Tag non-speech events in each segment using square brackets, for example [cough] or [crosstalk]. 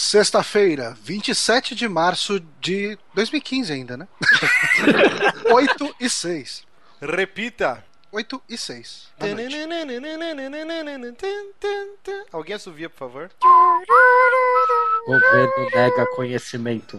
Sexta-feira, 27 de março de 2015 ainda, né? [laughs] 8 e 6. Repita. 8 e 6. Alguém assovia, por favor? Governo nega conhecimento.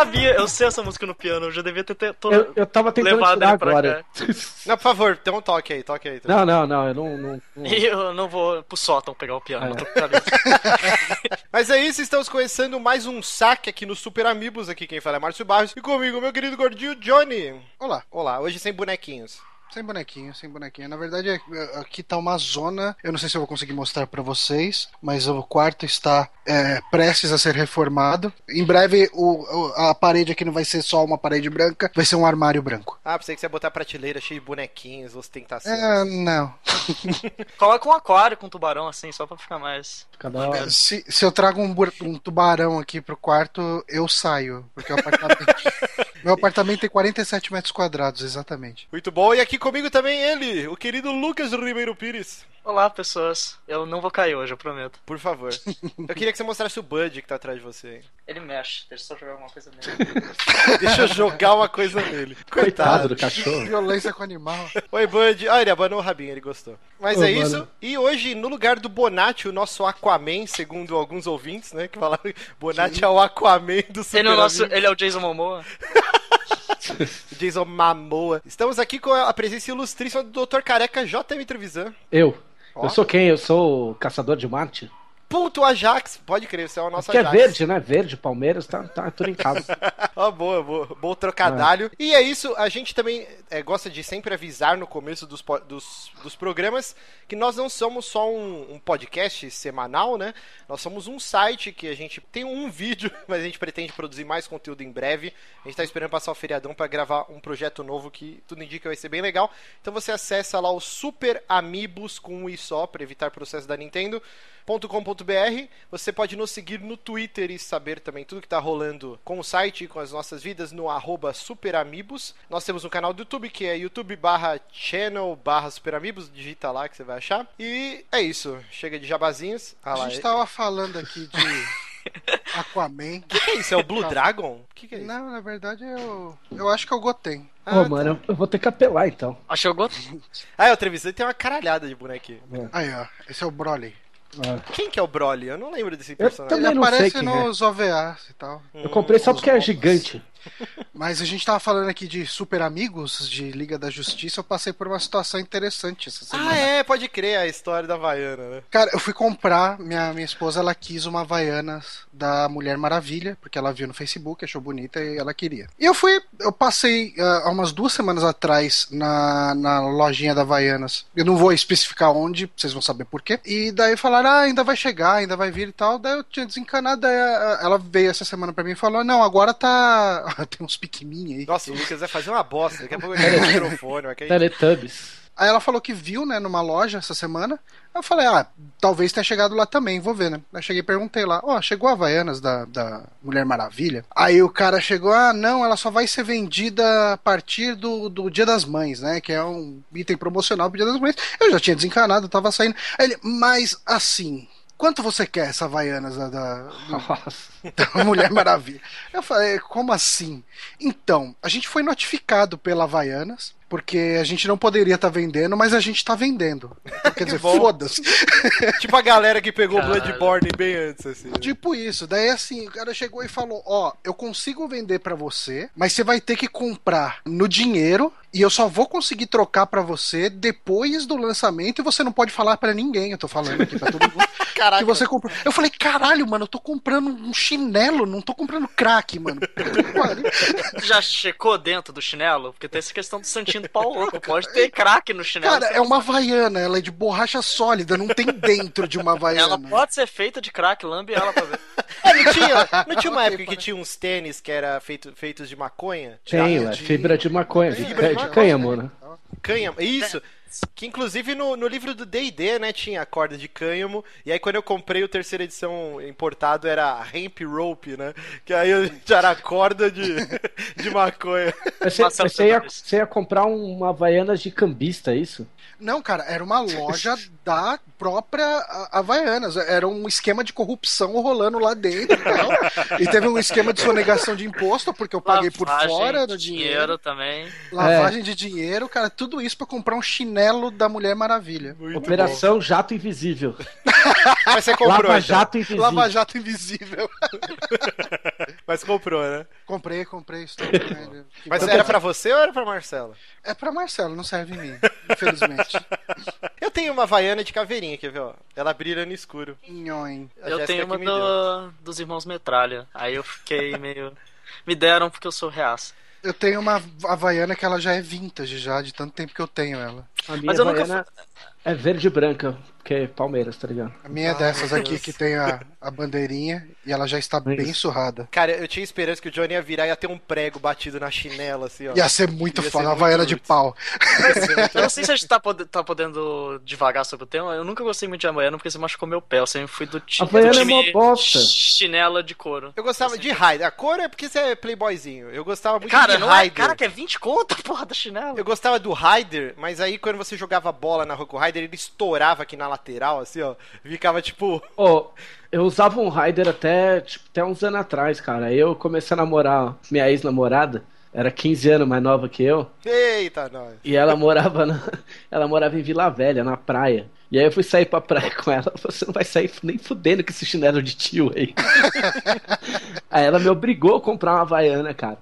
Sabia, eu sei essa música no piano, eu já devia ter, ter Eu, eu tava tentando levado tirar ele pra agora. Não, por favor, tem um toque aí, toque aí. Não, não, não, eu não. não, não- [laughs] eu não vou pro sótão pegar o piano, É. eu tô com cabeça. [laughs] Mas é isso, estamos começando mais um saque aqui no Super Amigos. Aqui quem fala é Márcio Barros. E comigo, meu querido gordinho Johnny. Olá. Olá, hoje sem bonequinhos. Sem bonequinho, sem bonequinho. Na verdade, é- aqui tá uma zona. Eu não sei se eu vou conseguir mostrar pra vocês, mas o quarto está é, prestes a ser reformado. Em breve, o, a parede aqui não vai ser só uma parede branca, vai ser um armário branco. Ah, pensei que você ia botar prateleira cheia de bonequinhos, ostentação. É, não. [laughs] Coloca um aquário com tubarão assim, só pra ficar mais. Cada. Se, se eu trago um, um tubarão aqui pro quarto, eu saio. Porque o apartamento. [laughs] meu apartamento tem 47 metros quadrados, exatamente. Muito bom. E aqui comigo também ele, o querido Lucas Ribeiro Pires. Olá, pessoas. Eu não vou cair hoje, eu prometo. Por favor. Eu queria que você mostrasse o Bud que tá atrás de você. hein? Ele mexe, deixa eu só jogar alguma coisa nele. [laughs] Deixa eu jogar uma coisa nele. Coitado Coitado. do cachorro. Violência com animal. Oi, Bud. Ah, ele abanou o rabinho, ele gostou. Mas Ô, é mano. isso. E hoje, no lugar do Bonatti, o nosso Aquaman, segundo alguns ouvintes, né? Que falaram que Bonatti é o Aquaman do Super Ele é, o nosso, ele é o Jason Momoa. [laughs] [laughs] Jason Mamoa. Estamos aqui com a presença ilustríssima do Dr. Careca JM Trevisan. Eu. Ó. Eu sou quem? Eu sou o caçador de Marte? Puto Ajax, pode crer, você é o nosso Que é Ajax. verde, né? Verde, Palmeiras, tá, tá tudo em casa. [laughs] Ó, boa, boa, bom trocadalho. E é isso, a gente também é, gosta de sempre avisar no começo dos, dos, dos programas que nós não somos só um, um podcast semanal, né? Nós somos um site que a gente tem um [laughs] vídeo, mas a gente pretende produzir mais conteúdo em breve. A gente tá esperando passar o feriadão para gravar um projeto novo que tudo indica que vai ser bem legal. Então você acessa lá o Super Amigos com um i só para evitar processo da Nintendo. .com.br. Você pode nos seguir no Twitter e saber também tudo que está rolando com o site e com as nossas vidas no arroba superamigos. Nós temos um canal do YouTube que é youtube barra channel barra superamigos. Digita lá que você vai achar. E é isso. Chega de jabazinhos. Ah, A lá, gente é- tava falando aqui de [laughs] Aquaman. O que, que é isso? É o Blue Dragon? O que, que é isso? Não, na verdade eu. Eu acho que é o Goten. Ah, Ô, mano, eu- eu vou ter que apelar então. Acho que eu gostei. Ah, é o Trevisan tem uma caralhada de bonequinho. Aí, ó. Esse é o Broly. Ah, Quem que é o Broly? Eu não lembro desse Eu personagem. Ele também não sei aparece quem nos OVAs e tal. Eu comprei só porque é gigante. Mas a gente tava falando aqui de super amigos de Liga da Justiça. Eu passei por uma situação interessante essa semana. Ah, é, pode crer a história da Havaiana, né? Cara, eu fui comprar, minha, minha esposa ela quis uma Havaianas da Mulher Maravilha, porque ela viu no Facebook, achou bonita e ela queria. E eu fui, eu passei ah, há umas duas semanas atrás na, na lojinha da Havaianas. Eu não vou especificar onde, vocês vão saber por quê. E daí falaram, ah, ainda vai chegar, ainda vai vir e tal. Daí eu tinha desencanado, daí ah, ela veio essa semana pra mim e falou, não, agora tá. Tem uns piquiminhos aí. Nossa, o Lucas vai fazer uma bosta. Daqui a pouco ele quer o [laughs] microfone, vai cair. Teletubbies. Aí ela falou que viu, né, numa loja essa semana. Aí eu falei, ah, talvez tenha chegado lá também, vou ver, né? Aí cheguei e perguntei lá, ó, chegou a Havaianas da, da Mulher Maravilha? Aí o cara chegou, ah, não, ela só vai ser vendida a partir do, do Dia das Mães, né? Que é um item promocional pro Dia das Mães. Eu já tinha desencanado, eu tava saindo. Aí ele, mas assim. Quanto você quer essa Havaianas da, da, [laughs] da Mulher Maravilha. Eu falei, como assim? Então, a gente foi notificado pela Havaianas, porque a gente não poderia estar vendendo, mas a gente tá vendendo. Quer [laughs] dizer, foda-se. [laughs] Tipo a galera que pegou Caralho. Bloodborne bem antes, assim. né? Tipo isso. Daí assim, o cara chegou e falou: Ó, eu consigo vender pra você, mas você vai ter que comprar no dinheiro e eu só vou conseguir trocar pra você depois do lançamento e você não pode falar pra ninguém. Eu tô falando aqui pra todo mundo. [laughs] Caraca. que você comprou. Eu falei, caralho, mano, eu tô comprando um chinelo, não tô comprando crack, mano. [laughs] Já checou dentro do chinelo? Porque tem essa questão do santinho do pau oco. Pode ter craque no chinelo. Cara, é uma havaiana, ela é de borracha sólida, não tem dentro de uma havaiana. Ela pode ser feita de crack, lambe ela pra ver. É, não tinha, não tinha [laughs] uma época que parece. tinha uns tênis que era feito, feitos de maconha? Tem, é de- fibra de maconha, de, Fibra de de maconha, cânhamo, né? Canha, isso. Que inclusive no, no livro do D&D, né, tinha a corda de cânhamo, e aí quando eu comprei o terceira edição importado era hemp rope, né, que aí eu- [laughs] já era corda de, [laughs] de maconha. Mas Você, você ia, você ia comprar um, uma Havaianas de cambista, é isso? Não, cara, era uma loja [laughs] da própria Havaianas. Era um esquema de corrupção rolando lá dentro e tal. E teve um esquema de sonegação de imposto, porque eu paguei por Lavagem fora de do dinheiro. também. Lavagem de dinheiro, cara, tudo isso pra comprar um chinelo da Mulher Maravilha. Muito Operação Jato Invisível. bom. [laughs] Mas você comprou, Lava então. Jato Invisível. Lava Jato Invisível. [laughs] Mas comprou, né? comprei, comprei. Estou. [laughs] Mas era pra você ou era pra Marcela? É pra Marcelo, não serve em mim, infelizmente. Eu tenho uma Havaiana de caveirinha, quer ver, ó? Ela brilha no escuro. Nhoi. A Eu tenho uma do- dos irmãos Metralha. Aí eu fiquei meio. Me deram porque eu sou reaça. Eu tenho uma Havaiana que ela já é vintage já, de tanto tempo que eu tenho ela. A minha Mas eu nunca é verde e branca, porque é Palmeiras, tá ligado? A minha é dessas aqui que tem a, a bandeirinha e ela já está bem Isso. surrada. Cara, eu tinha esperança que o Johnny ia virar e ia ter um prego batido na chinela, assim, ó. Ia ser muito Ia ser foda, uma Havaiana de pau. [laughs] Eu não sei se a gente tá, pode- tá podendo devagar sobre o tema. Eu nunca gostei muito de Havaiana porque você machucou meu pé. Eu sempre fui do, ti do é time uma bosta. chinela de couro. Eu gostava de Raider. A cor é porque você é playboyzinho. Eu gostava muito Cara, de não é. Raider. Cara, que é 20 conto, porra, da chinela. Eu gostava do Raider, mas aí quando você jogava bola na rua com o Raider, ele estourava aqui na lateral, assim, ó. Ficava tipo. Ô, eu usava um Raider até, tipo, até uns anos atrás, cara. Aí eu comecei a namorar minha ex-namorada, era 15 anos mais nova que eu, Eita, nós. e ela morava na, [laughs] ela morava em Vila Velha, na praia. E aí eu fui sair pra praia com ela, [laughs] você não vai sair nem fudendo com esse chinelo de tio aí. [laughs] aí ela me obrigou a comprar uma Havaiana, cara.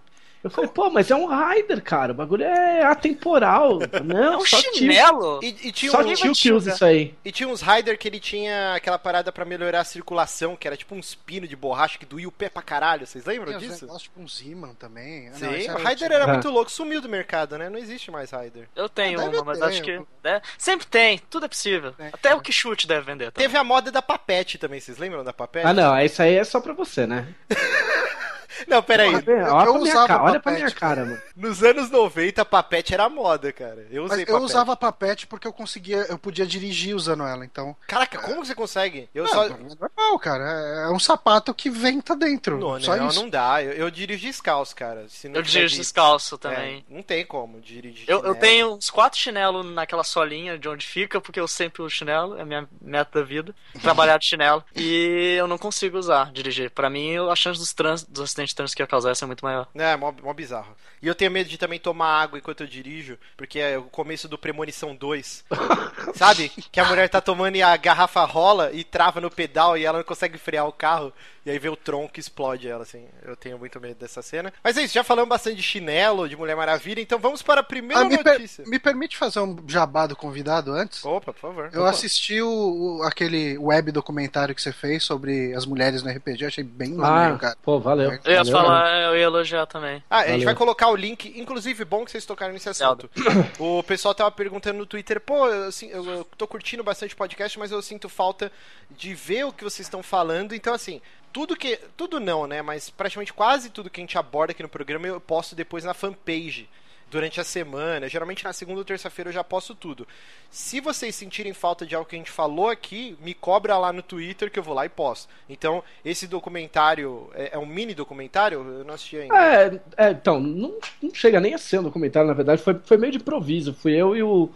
Eu falei, pô, mas é um Raider, cara. O bagulho é atemporal. [laughs] Não, É um só tio. chinelo? E, e tinha Só um- tio que usa isso aí. E tinha uns Raider que ele tinha aquela parada pra melhorar a circulação, que era tipo uns pinos de borracha que doía o pé pra caralho. Vocês lembram Tem uns disso? negócios tipo um Ziman também. Ah, não, Sim, esse o era Raider era Ah. muito louco, sumiu do mercado, né? Não existe mais Raider. Eu tenho Ah, uma, mas acho que. né? Sempre tem, tudo é possível. Tem, Até é. o que chute deve vender. Tá? Teve a moda da Papete também, vocês lembram da Papete? Ah, não, isso aí é só pra você, né? [laughs] Não, peraí. Olha, pra minha- eu olha pra minha usava cara, olha pra papete, minha cara, mano. Nos anos 90, Papete era moda, cara. Eu usei Mas eu Papete. usava papete porque eu conseguia, eu podia dirigir usando ela, então. Caraca, como você consegue? Eu Não, só. é normal, cara. É um sapato que venta dentro. Não, só não, isso. não dá. Eu, eu dirijo descalço, cara. Se não Eu dirijo de- descalço É, também. não tem como dirigir. Eu, eu tenho uns quatro chinelos naquela solinha de onde fica, porque eu sempre uso chinelo, é a minha meta da vida. Trabalhar de chinelo. E eu não consigo usar, dirigir. Pra mim, a chance dos, trans, dos acidentes de trânsito que ia causar é muito maior. É, mó, mó bizarro. E eu tenho medo de também tomar água enquanto eu dirijo, porque é o começo do Premonição 2. [laughs] Sabe? Que a mulher tá tomando e a garrafa rola e trava no pedal e ela não consegue frear o carro. E aí vem o tronco e explode ela, assim. Eu tenho muito medo dessa cena. Mas é isso, já falamos bastante de chinelo, de Mulher Maravilha, então vamos para a primeira Ah, me, per- notícia. me permite fazer um jabá do convidado antes? Opa, por favor. Eu assisti o, o- aquele web documentário que você fez sobre as mulheres no RPG, achei bem maneiro, Ah, cara. pô, valeu. Eu ia Valeu, falar, eu ia elogiar também. Ah, a gente Valeu. vai colocar o link, inclusive bom que vocês tocaram nesse assunto. [coughs] O pessoal tava perguntando no Twitter, pô, eu, assim, eu, eu tô curtindo bastante o podcast, mas eu sinto falta de ver o que vocês estão falando. Então, assim, tudo que. Tudo não, né? Mas praticamente quase tudo que a gente aborda aqui no programa eu posto depois na fanpage. Durante a semana, geralmente na segunda ou terça-feira eu já posto tudo. Se vocês sentirem falta de algo que a gente falou aqui, me cobra lá no Twitter que eu vou lá e posto. Então, esse documentário é, é um mini documentário? Eu não assisti ainda. É, é, então, não, não chega nem a ser um documentário, na verdade, foi, foi meio de improviso. Fui eu e o,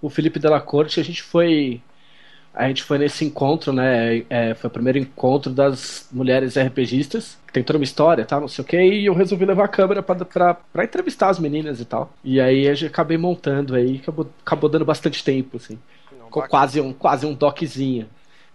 o Felipe Della Corte, a gente foi. A gente foi nesse encontro, né? é, foi o primeiro encontro das mulheres RPGistas, que tem toda uma história, tá? Não sei o que, e eu resolvi levar a câmera pra, pra, pra entrevistar as meninas e tal. E aí eu acabei montando aí, acabou, acabou dando bastante tempo, assim. Não, Ficou bacana. quase um, quase um doczinho.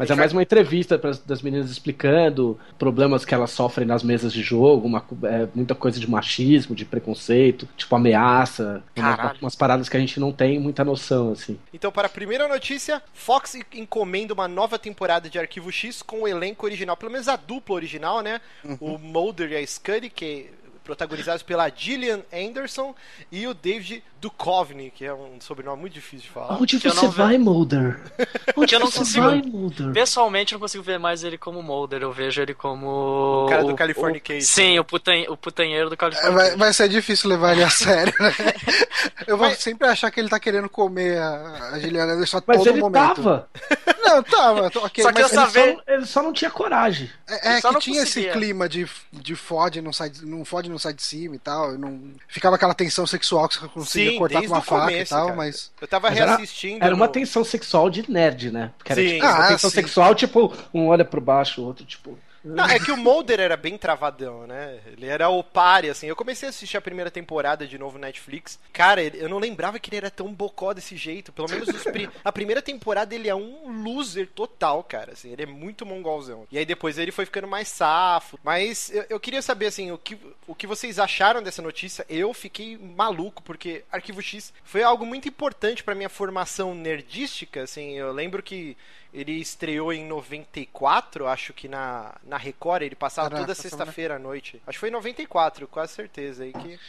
Mas é mais uma entrevista pras, das meninas explicando problemas que elas sofrem nas mesas de jogo, uma, é, muita coisa de machismo, de preconceito, tipo ameaça, umas, Caralho. umas paradas que a gente não tem muita noção, assim. Então, para a primeira notícia, Fox encomenda uma nova temporada de Arquivo X com o elenco original, pelo menos a dupla original, né? O Mulder e a Scully, que protagonizados pela Gillian Anderson e o David Duchovny, que é um sobrenome muito difícil de falar. Onde Que você não vai, Mulder? [laughs] Onde eu não você consigo- vai, Mulder? Pessoalmente, eu não consigo ver mais ele como Mulder. Eu vejo ele como. O cara do Californication. Sim, o, putan... o putanheiro do É, Californication. vai, vai ser difícil levar ele a [laughs] sério, né? Eu vou sempre achar que ele tá querendo comer a, a Gilliana Anderson a Mas todo ele momento. tava. Não, tava. Ok, Só que ele Ele saber- só, ele só não tinha coragem. É, é que tinha conseguia. esse clima de, de fode, não sai, não fode, não sai de cima e tal. e Não, ficava aquela tensão sexual que você conseguia Sim, cortar com uma faca e começo, tal, cara. mas. Eu tava Mas era- reassistindo. Era uma no- tensão sexual de nerd, né? Porque era tipo, uma Ah, tensão sim. sexual, tipo, um olha pro baixo, o outro, tipo. Não, é que o Mulder era bem travadão, né? Ele era o pare, assim. Eu comecei a assistir a primeira temporada de novo na Netflix. Cara, eu não lembrava que ele era tão bocó desse jeito. Pelo menos os pri- a primeira temporada ele é um loser total, cara. Assim, ele é muito mongolzão. E aí depois ele foi ficando mais safo. Mas eu, eu queria saber, assim, o que, o que vocês acharam dessa notícia. Eu fiquei maluco, porque Arquivo X foi algo muito importante pra minha formação nerdística, assim. Eu lembro que ele estreou em 94, acho que na, na Record, ele passava Caraca, toda sexta-feira à noite. Acho que foi em 94, quase certeza aí que.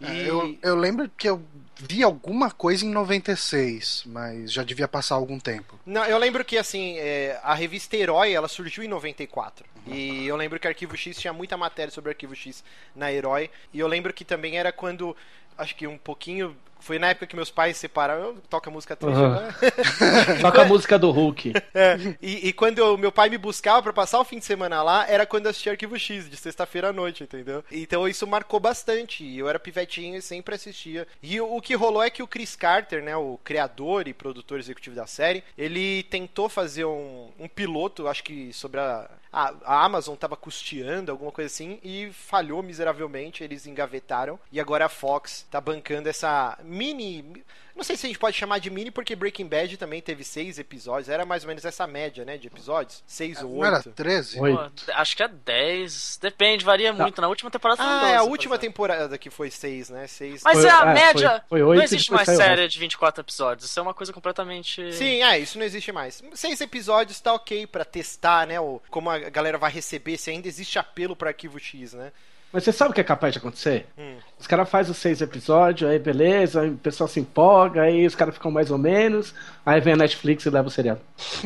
E... É, Eu, eu lembro que eu vi alguma coisa em 96, mas já devia passar algum tempo. Não, eu lembro que assim, é, a revista Herói, ela surgiu em 94. Uhum. E eu lembro que Arquivo X tinha muita matéria sobre Arquivo X na Herói. E eu lembro que também era quando, acho que um pouquinho. Foi na época que meus pais se separaram. Toca música triste Uhum. agora. [laughs] Toca a música do Hulk. É, e, e quando o meu pai me buscava pra passar o fim de semana lá, era quando eu assistia Arquivo X, de sexta-feira à noite, entendeu? Então isso marcou bastante. e Eu era pivetinho e sempre assistia. E o, o que rolou é que o Chris Carter, né, o criador e produtor executivo da série, ele tentou fazer um, um piloto, acho que sobre a. A, Amazon tava custeando, alguma coisa assim, e falhou miseravelmente, eles engavetaram, e agora a Fox tá bancando essa mini. Não sei se a gente pode chamar de mini, porque Breaking Bad também teve seis episódios. Era mais ou menos essa média, né? De episódios. Seis ou Não era oito. 13? Oi. Pô, acho que é 10. Depende, varia muito. Na última temporada foi Ah, 12, é a última temporada que foi seis, né? Seis. Mas Foi- é a é, média. foi- foi oito não existe mais série de 24 episódios. Isso é uma coisa completamente. Sim, é, isso não existe mais. Seis episódios tá ok pra testar, né? O, como a galera vai receber, se ainda existe apelo pro arquivo X, né? Mas você sabe o que é capaz de acontecer? Hum. Os caras fazem os seis episódios, aí beleza, aí o pessoal se empolga, aí os caras ficam mais ou menos, aí vem a Netflix e leva o seriado.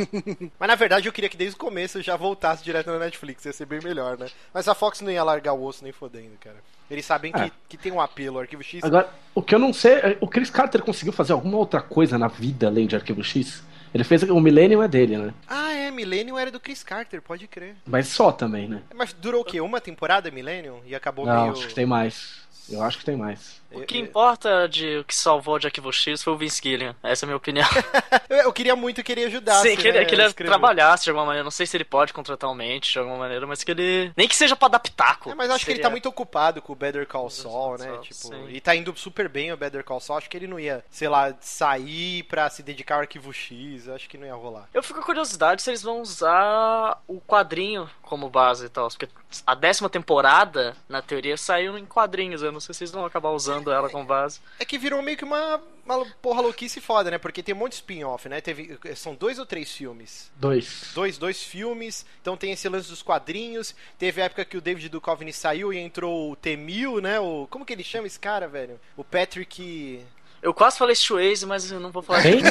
[laughs] Mas na verdade eu queria que desde o começo já voltasse direto na Netflix, ia ser bem melhor, né? Mas a Fox não ia largar o osso nem fodendo, cara. Eles sabem que, É. que tem um apelo, o Arquivo X. Agora, o que eu não sei, é, o Chris Carter conseguiu fazer alguma outra coisa na vida além de Arquivo X? Ele fez o Millennium é dele, né? Ah, é, Millennium era do Chris Carter, pode crer. Mas só também, né? Mas durou o quê? Uma temporada Millennium? E acabou Não, meio. acho que tem mais. Eu acho que tem mais. O que importa de o que salvou de Arquivo X foi o Vince Gillian. Essa é a minha opinião. [laughs] Eu, queria muito que ele ajudasse. Sim, que ele, né, que ele trabalhasse de alguma maneira. Não sei se ele pode contratar um mente de alguma maneira, mas que ele. Nem que seja pra dar pitaco. É, mas acho que ele Seria- tá muito ocupado com o Better Call Saul, né? Saul, Tipo, sim. e tá indo super bem o Better Call Saul. Acho que ele não ia, sei lá, sair pra se dedicar ao arquivo X. Acho que não ia rolar. Eu fico com curiosidade se eles vão usar o quadrinho como base e tal. Porque a décima temporada, na teoria, saiu em quadrinhos. Eu não sei se eles vão acabar usando ela como base. É que virou meio que uma, uma porra louquice foda, né? Porque tem um monte de spin-off, né? Teve, são dois ou três filmes? Dois. Dois, dois filmes, então tem esse lance dos quadrinhos. Teve a época que o David Duchovny saiu e entrou o T-1000, né? O, como que ele chama esse cara, velho? O Patrick. Eu quase falei Swayze, mas eu não vou falar. Quem?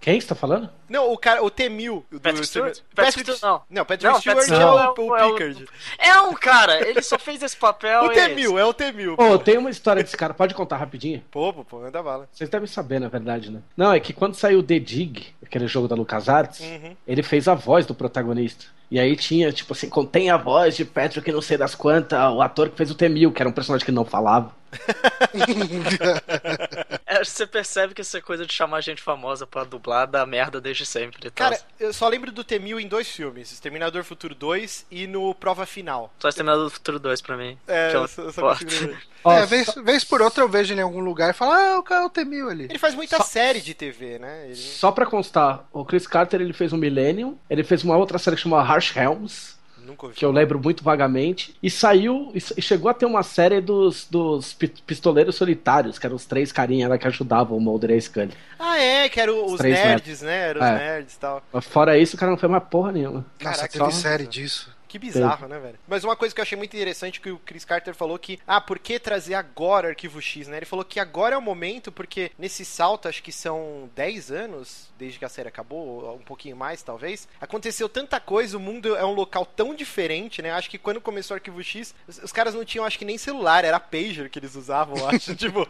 Quem você tá falando? Não, o cara, o T-1000. do- Patrick Stewart? Patrick, Stewart, não. Não, Patrick Não, Stewart Patrick é o, Stewart o é o- Pickard. É um cara, ele só fez esse papel. O é T-1000, é o T-1000. Pô, tem uma história desse cara, pode contar rapidinho? Pô, pô, pô, anda bala. Vocês devem saber, na verdade, né? Não, é que quando saiu o The Dig, aquele jogo da LucasArts, Uhum. ele fez a voz do protagonista. E aí tinha, tipo assim, contém a voz de Patrick não sei das quantas, o ator que fez o T-1000, que era um personagem que não falava. [laughs] É, você percebe que essa coisa de chamar gente famosa pra dublar dá merda desde sempre. tal. Cara, eu só lembro do T-1000 em dois filmes: Exterminador Futuro 2 e no Prova Final. só Exterminador do Futuro 2 pra mim. É, que eu só, eu só [laughs] é, vez, vez por outra eu vejo ele em algum lugar e falo, ah, o cara é o T-1000 ali. Ele faz muita Só- série de TV, né? Ele... Só pra constar, o Chris Carter ele fez o Millennium, ele fez uma outra série que chama Harsh Helms. Que eu lembro muito vagamente, e saiu, e chegou a ter uma série dos, dos pi- pistoleiros solitários, que eram os três carinhas lá que ajudavam o Mulder e a Scully. Ah, é, que eram os três nerds, né? Eram os É. nerds e tal. Mas fora isso, o cara não foi mais porra nenhuma. Nossa, Caraca, teve só- série disso. Que bizarro, né, velho? Mas uma coisa que eu achei muito interessante que o Chris Carter falou que, ah, por que trazer agora Arquivo X, né? Ele falou que agora é o momento, porque nesse salto, acho que são 10 anos, desde que a série acabou, um pouquinho mais, talvez, aconteceu tanta coisa, o mundo é um local tão diferente, né? Acho que quando começou o Arquivo X, os, os caras não tinham, acho que nem celular, era pager que eles usavam, acho, [laughs] tipo...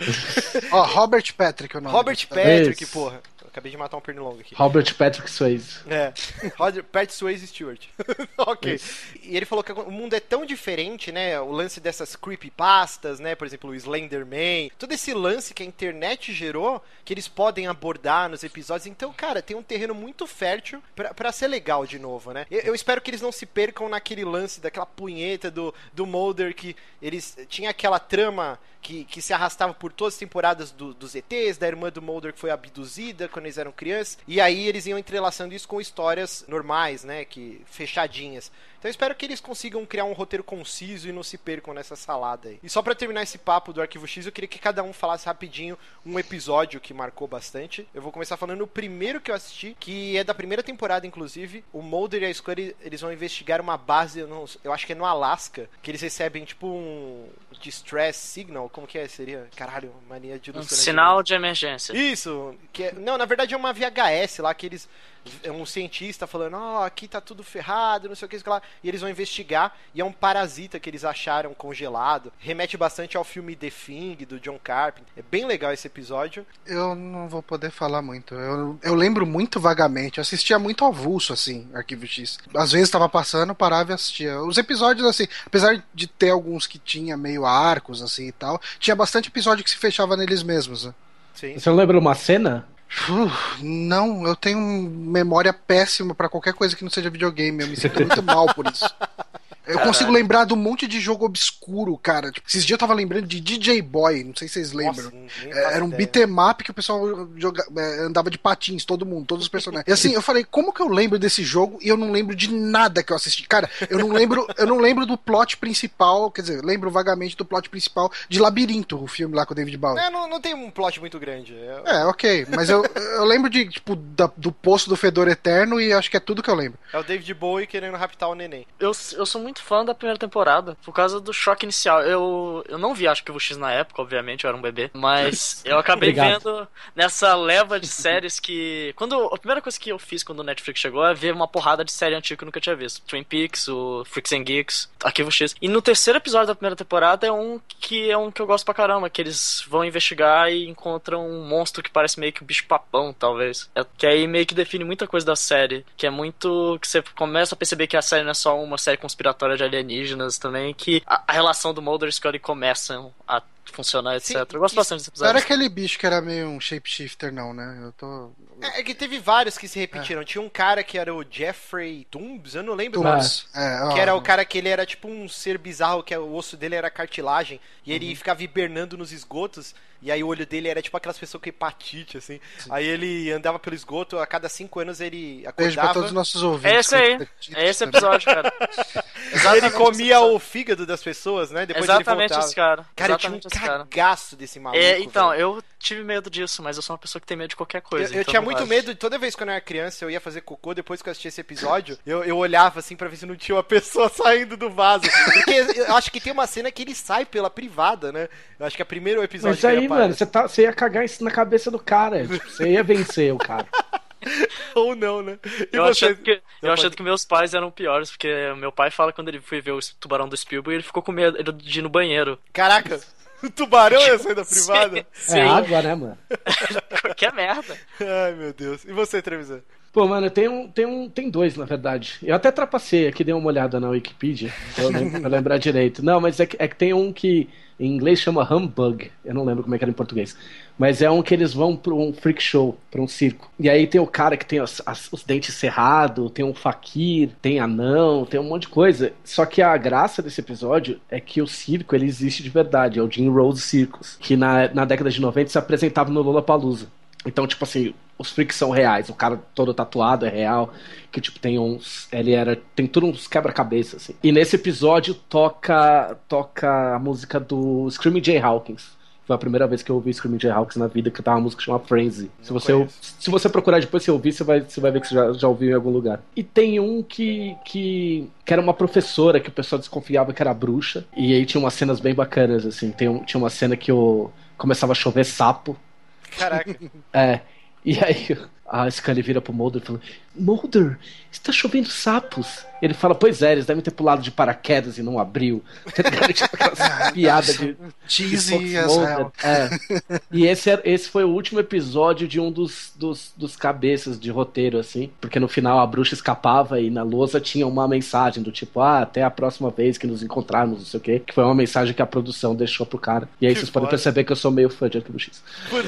Ó, Robert Patrick, o nome. Robert Patrick, porra. Acabei de matar um pernilongo aqui. Robert Patrick Swayze. É. Robert Pat Swayze Stewart. [laughs] ok. E ele falou que o mundo é tão diferente, né? O lance dessas creepypastas, né? Por exemplo, o Slenderman. Todo esse lance que a internet gerou, que eles podem abordar nos episódios. Então, cara, tem um terreno muito fértil para ser legal de novo, né? Eu, eu, espero que eles não se percam naquele lance daquela punheta do, do Mulder que eles tinha aquela trama que, que se arrastava por todas as temporadas do, dos ETs, da irmã do Mulder que foi abduzida quando eles eram crianças, e aí eles iam entrelaçando isso com histórias normais, né, que fechadinhas. Então eu espero que eles consigam criar um roteiro conciso e não se percam nessa salada aí. E só para terminar esse papo do Arquivo X, eu queria que cada um falasse rapidinho um episódio que marcou bastante. Eu vou começar falando o primeiro que eu assisti, que é da primeira temporada, inclusive. O Mulder e a Scully, eles vão investigar uma base, eu, não, eu acho que é no Alasca, que eles recebem tipo um distress signal, como que é? Seria, caralho, mania de Um sinal de emergência. Isso, que é, não, na verdade é uma VHS lá que eles um cientista falando, ó, oh, aqui tá tudo ferrado, não sei o que, lá. E eles vão investigar, e é um parasita que eles acharam congelado. Remete bastante ao filme The Thing, do John Carpenter. É bem legal esse episódio. Eu não vou poder falar muito. Eu, eu lembro muito vagamente. Eu assistia muito avulso, assim, Arquivo X. Às vezes tava passando, parava e assistia. Os episódios, assim, apesar de ter alguns que tinha meio arcos, assim e tal, tinha bastante episódio que se fechava neles mesmos, né? Sim. Você não lembra uma cena? Não, eu tenho memória péssima para qualquer coisa que não seja videogame. Eu me sinto muito mal por isso. [laughs] Eu Caralho. consigo lembrar de um monte de jogo obscuro, cara. Tipo, esses dias eu tava lembrando de DJ Boy, não sei se vocês lembram. Nossa, é, era um beat'em que o pessoal joga, é, andava de patins, todo mundo, todos os personagens. E assim, eu falei, como que eu lembro desse jogo e eu não lembro de nada que eu assisti? Cara, eu não lembro, eu não lembro do plot principal, quer dizer, lembro vagamente do plot principal de Labirinto, o filme lá com o David Bowie. É, não, não tem um plot muito grande. Eu... É, ok, mas eu, eu lembro de, tipo, da, do poço do Fedor Eterno e acho que é tudo que eu lembro. É o David Bowie querendo raptar o neném. Eu, eu sou muito fã da primeira temporada por causa do choque inicial. Eu, eu não vi Acho que o X na época, obviamente, eu era um bebê, mas [laughs] eu acabei vendo nessa leva de séries que. Quando A primeira coisa que eu fiz quando o Netflix chegou é ver uma porrada de série antiga que eu nunca tinha visto. Twin Peaks, o Freaks and Geeks, Arquivo X. E no terceiro episódio da primeira temporada é um que é um que eu gosto pra caramba, que eles vão investigar e encontram um monstro que parece meio que um bicho papão, talvez. É, que aí meio que define muita coisa da série. Que é muito. que você começa a perceber que a série não é só uma série conspiratória de alienígenas também, que a, a relação do Mulder e Scully começam a funcionar, etc. Sim, eu gosto bastante desse episódio. Não era aquele bicho que era meio um shapeshifter, não, né? Eu tô. É, é que teve vários que se repetiram. É. Tinha um cara que era o Jeffrey Toombs, eu não lembro mais. É, que era o cara que ele era tipo um ser bizarro, que o osso dele era cartilagem, e ele uhum. ficava hibernando nos esgotos. E aí o olho dele era tipo aquelas pessoas com hepatite, assim. Sim. Aí ele andava pelo esgoto, a cada cinco anos ele acordava. Beijo pra todos os nossos ouvintes. É esse aí. É esse episódio, cara. [laughs] ele comia o fígado das pessoas, né? Depois Exatamente esse cara. Cara, Exatamente eu tinha um cagaço desse maluco. É, então, velho. eu tive medo disso, mas eu sou uma pessoa que tem medo de qualquer coisa. Eu, eu então tinha muito medo, toda vez quando eu era criança, eu ia fazer cocô, depois que eu assisti esse episódio, eu, eu olhava assim pra ver se não tinha uma pessoa [laughs] saindo do vaso. Porque eu acho que tem uma cena que ele sai pela privada, né? Eu acho que é o primeiro episódio mas aí, mano, você, tá, você ia cagar isso na cabeça do cara. Tipo, você ia vencer o cara. [laughs] Ou não, né? E eu você... achando, que, eu achando que meus pais eram piores, porque meu pai fala quando ele foi ver o tubarão do Spielberg, ele ficou com medo de ir no banheiro. Caraca! O tubarão ia sair da privada? Sim, É água, né, mano? [laughs] Qualquer merda. Ai, meu Deus. E você, Trevisan? Pô, mano, tem um, tem um, tem dois, na verdade. Eu até trapacei aqui, dei uma olhada na Wikipedia, pra, lembrar direito. Não, mas é que, é que tem um que em inglês chama Humbug, eu não lembro como é que era em português. Mas é um que eles vão pra um freak show, pra um circo. E aí tem o cara que tem os, as, os dentes cerrados, tem um fakir, tem anão, tem um monte de coisa. Só que a graça desse episódio é que o circo ele existe de verdade, é o Jim Rose Circus, que na, na década de 90 se apresentava no Lollapalooza. Então, tipo assim, os freaks são reais, o cara todo tatuado é real, que tipo tem uns, ele era, tem tudo uns quebra-cabeça assim. E nesse episódio toca toca a música do Screaming Jay Hawkins Foi a primeira vez que eu ouvi Screaming Jayhawks na vida, que tava uma música que chama Frenzy. Se Não você, conheço. se você procurar depois, você ouvir, você vai, você vai ver que você já, já ouviu em algum lugar. E tem um que, que, que era uma professora que o pessoal desconfiava que era bruxa. E aí tinha umas cenas bem bacanas, assim. Tem um- tinha uma cena que o, começava a chover sapo. Caraca. É. E aí a Scully vira pro Mulder e fala: Mulder, está chovendo sapos. Ele fala: Pois é, eles devem ter pulado de paraquedas e não abriu. [laughs] Tá ligado? Tipo aquelas [laughs] piadas de. Cheesy as hell. É. E esse, era- esse foi o último episódio de um dos, dos, dos cabeças de roteiro, assim. Porque no final a bruxa escapava e na lousa tinha uma mensagem do tipo: Ah, até a próxima vez que nos encontrarmos, não sei o quê. Que foi uma mensagem que a produção deixou pro cara. E aí Que vocês podem perceber que eu sou meio fã de Arquivo X. [laughs]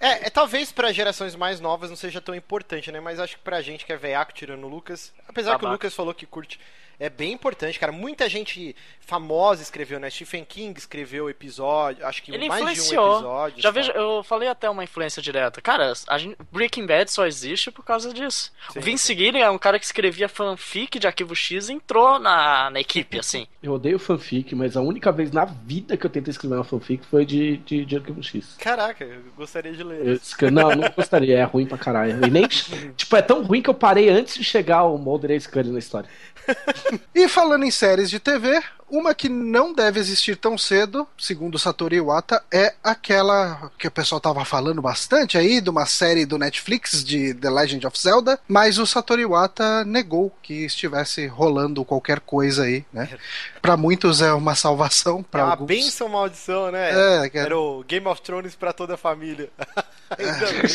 É, é, talvez pra gerações mais novas não seja tão importante, né? Mas acho que pra gente que é veiaco, tirando o Lucas. Apesar que o. Lucas falou que curte. É bem importante, cara. Muita gente famosa escreveu, né? Stephen King escreveu episódio. Acho que Ele mais de um influenciou. episódio. Já vejo, eu falei até uma influência direta. Cara, a gente- Breaking Bad só existe por causa disso. Sim, o Vince. Gilligan é um cara que escrevia fanfic de Arquivo X e entrou na, na equipe, assim. Eu odeio fanfic, mas a única vez na vida que eu tentei escrever uma fanfic foi de, de, de Arquivo X. Caraca, eu gostaria de ler. Eu Não, não gostaria, é ruim pra caralho. E nem. tipo, é tão ruim que eu parei antes de chegar o Mulder e a Scully na história. [laughs] [laughs] E falando em séries de TV, uma que não deve existir tão cedo, segundo Satoru Iwata, é aquela que o pessoal tava falando bastante aí, de uma série do Netflix de The Legend of Zelda, mas o Satoru Iwata negou que estivesse rolando qualquer coisa aí, né? Pra muitos é uma salvação, É pra uma alguns... benção maldição, né? É, que é- Era o Game of Thrones pra toda a família. [laughs] ainda, bem,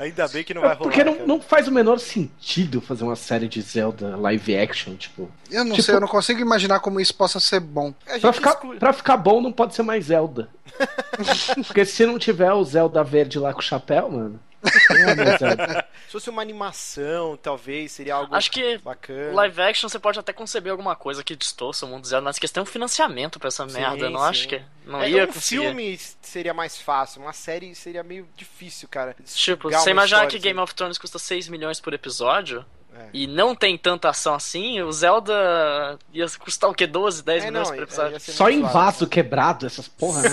ainda bem que não vai rolar. Porque não, cara. não faz o menor sentido fazer uma série de Zelda live action, tipo. Eu não Tipo- sei, eu não consigo imaginar como isso possa ser bom. Pra ficar, exclui- pra ficar bom não pode ser mais Zelda. [laughs] Porque se não tiver o Zelda verde lá com o chapéu, mano. É. Se fosse uma animação, talvez, seria algo Acho que bacana. live action você pode até conceber alguma coisa que distorça o mundo zero, mas questão é um financiamento pra essa Sim, merda. Eu não sim. acho que não É, ia um conseguir. filme seria mais fácil, uma série seria meio difícil, cara. Tipo, você imaginar que assim. Game of Thrones custa 6 milhões por episódio É. e não tem tanta ação assim, o Zelda ia custar o quê? 12, 10 É, milhões não, por ia- episódio? Só em vaso quebrado, essas porra, né?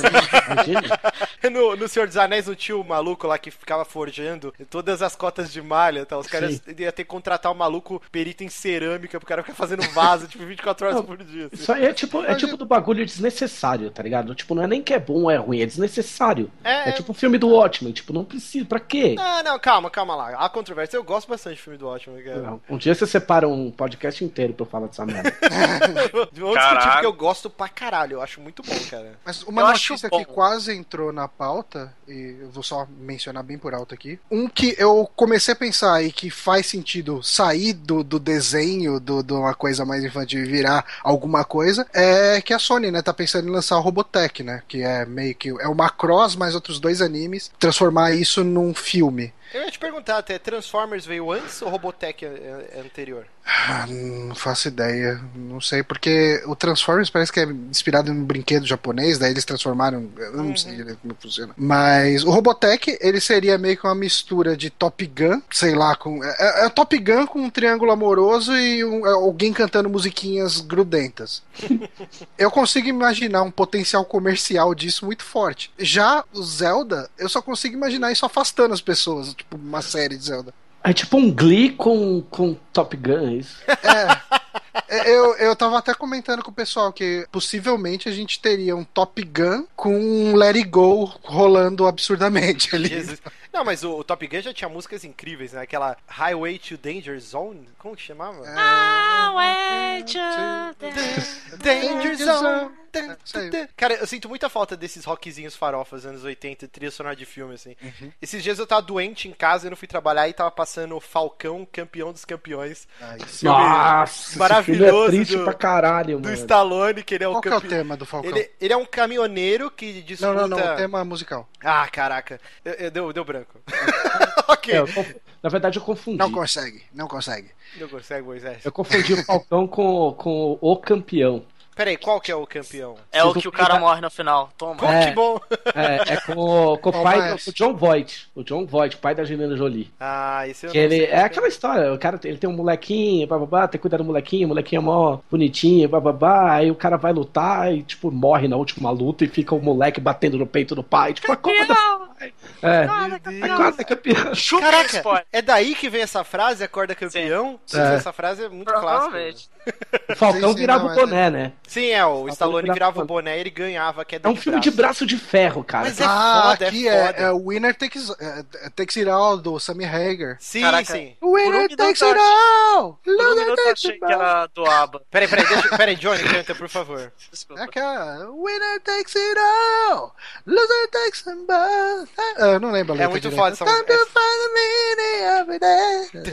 Imagina. [laughs] No, no Senhor dos Anéis o maluco lá que ficava forjando todas as cotas de malha, tá? Os caras Sim. iam ter que contratar o maluco perito em cerâmica pro cara ficar fazendo vaso, tipo, 24 horas Não, por dia. assim. Isso aí é tipo, é tipo do bagulho desnecessário, tá ligado? Tipo, não é nem que é bom ou é ruim, é desnecessário. É, É tipo o filme do Watchmen, tipo, não precisa, pra quê? Ah, não, calma, calma lá. Há controvérsia. Eu gosto bastante do filme do Watchmen, cara. Não, Um dia você separa um podcast inteiro pra eu falar dessa merda. [laughs] Vamos discutir Caraca. porque eu gosto pra caralho. Eu acho muito bom, cara. Mas uma Eu notícia que quase entrou na pauta, e eu vou só mencionar bem por alto aqui. Um que eu comecei a pensar e que faz sentido sair do, do desenho do- de uma coisa mais infantil e virar alguma coisa, é que a Sony, né, tá pensando em lançar o Robotech, né? Que é meio que. É uma cross mais outros dois animes, transformar isso num filme. Eu ia te perguntar até, Transformers veio antes ou Robotech é, é anterior? Ah, não faço ideia. Não sei, porque o Transformers parece que é inspirado em um brinquedo japonês, daí eles transformaram. Eu não sei direito como funciona. Mas o Robotech, ele seria meio que uma mistura de Top Gun, sei lá, com. É, é Top Gun com um triângulo amoroso e um- é alguém cantando musiquinhas grudentas. [laughs] eu consigo imaginar um potencial comercial disso muito forte. Já o Zelda, eu só consigo imaginar isso afastando as pessoas, tipo, uma série de Zelda. É tipo um Glee com, com Top Gun, é isso? É, eu, eu tava até comentando com o pessoal que possivelmente a gente teria um Top Gun com um Let It Go rolando absurdamente ali. Jesus. Não, mas o, o Top Gun já tinha músicas incríveis, né? Aquela Highway to Danger Zone, como que chamava? Danger Zone. É. Cara, eu sinto muita falta desses rockzinhos farofas anos 80, trilha sonora de filme, assim. Uhum. Esses dias eu tava doente em casa, eu não fui trabalhar e tava passando Falcão, campeão dos campeões. Ai, Filme Nossa, maravilhoso esse filme é triste do- pra caralho, Do mano. Stallone, que ele é o Qual que é o campeão. tema do Falcão? Ele, ele é um caminhoneiro que Não, disputa... não, não, o tema musical. Ah, caraca. Eu- eu- deu, deu branco. [laughs] ok. É, conf- Na verdade, eu confundi. Não consegue, não consegue. Não consegue, Moisés. Eu confundi o Falcão com, com o campeão. Peraí, qual que é o campeão? É o que o cara morre no final. Toma. Pô, É. que bom! É, é com, o- com o pai mais? do o John Voight. O John Voight, pai da Angelina Jolie. Ah, esse eu Que não ele, é que aquela história, o cara ele tem um molequinho, bababá, tem que cuidar do molequinho, o molequinho é mó bonitinho, bababá, aí o cara vai lutar e, tipo, morre na última luta e fica o moleque batendo no peito do pai, tipo, acorda, pai! É, acorda, campeão. Chupa Caraca, é daí que vem essa frase, acorda campeão? Sim. É. Essa frase é muito clássica. Provavelmente. [laughs] O Falcão Sim, sim, virava não, o é- boné, né? Sim, é, o Stallone virava virava o o boné e ele ganhava a queda É um filme braço. de braço de ferro, cara. Mas é ah, foda, é aqui é, foda. é o Winner Takes, é, é Takes It All, do Sammy Hager. Sim, Caraca. sim. Winner Takes It All! Um eu takes achei it que era do ABBA. Peraí, peraí, deixa, peraí, Johnny, canta, por favor. Desculpa. É aquela. Winner takes it all, loser takes them both. Ah, eu não lembro a letra. muito direito. foda essa música.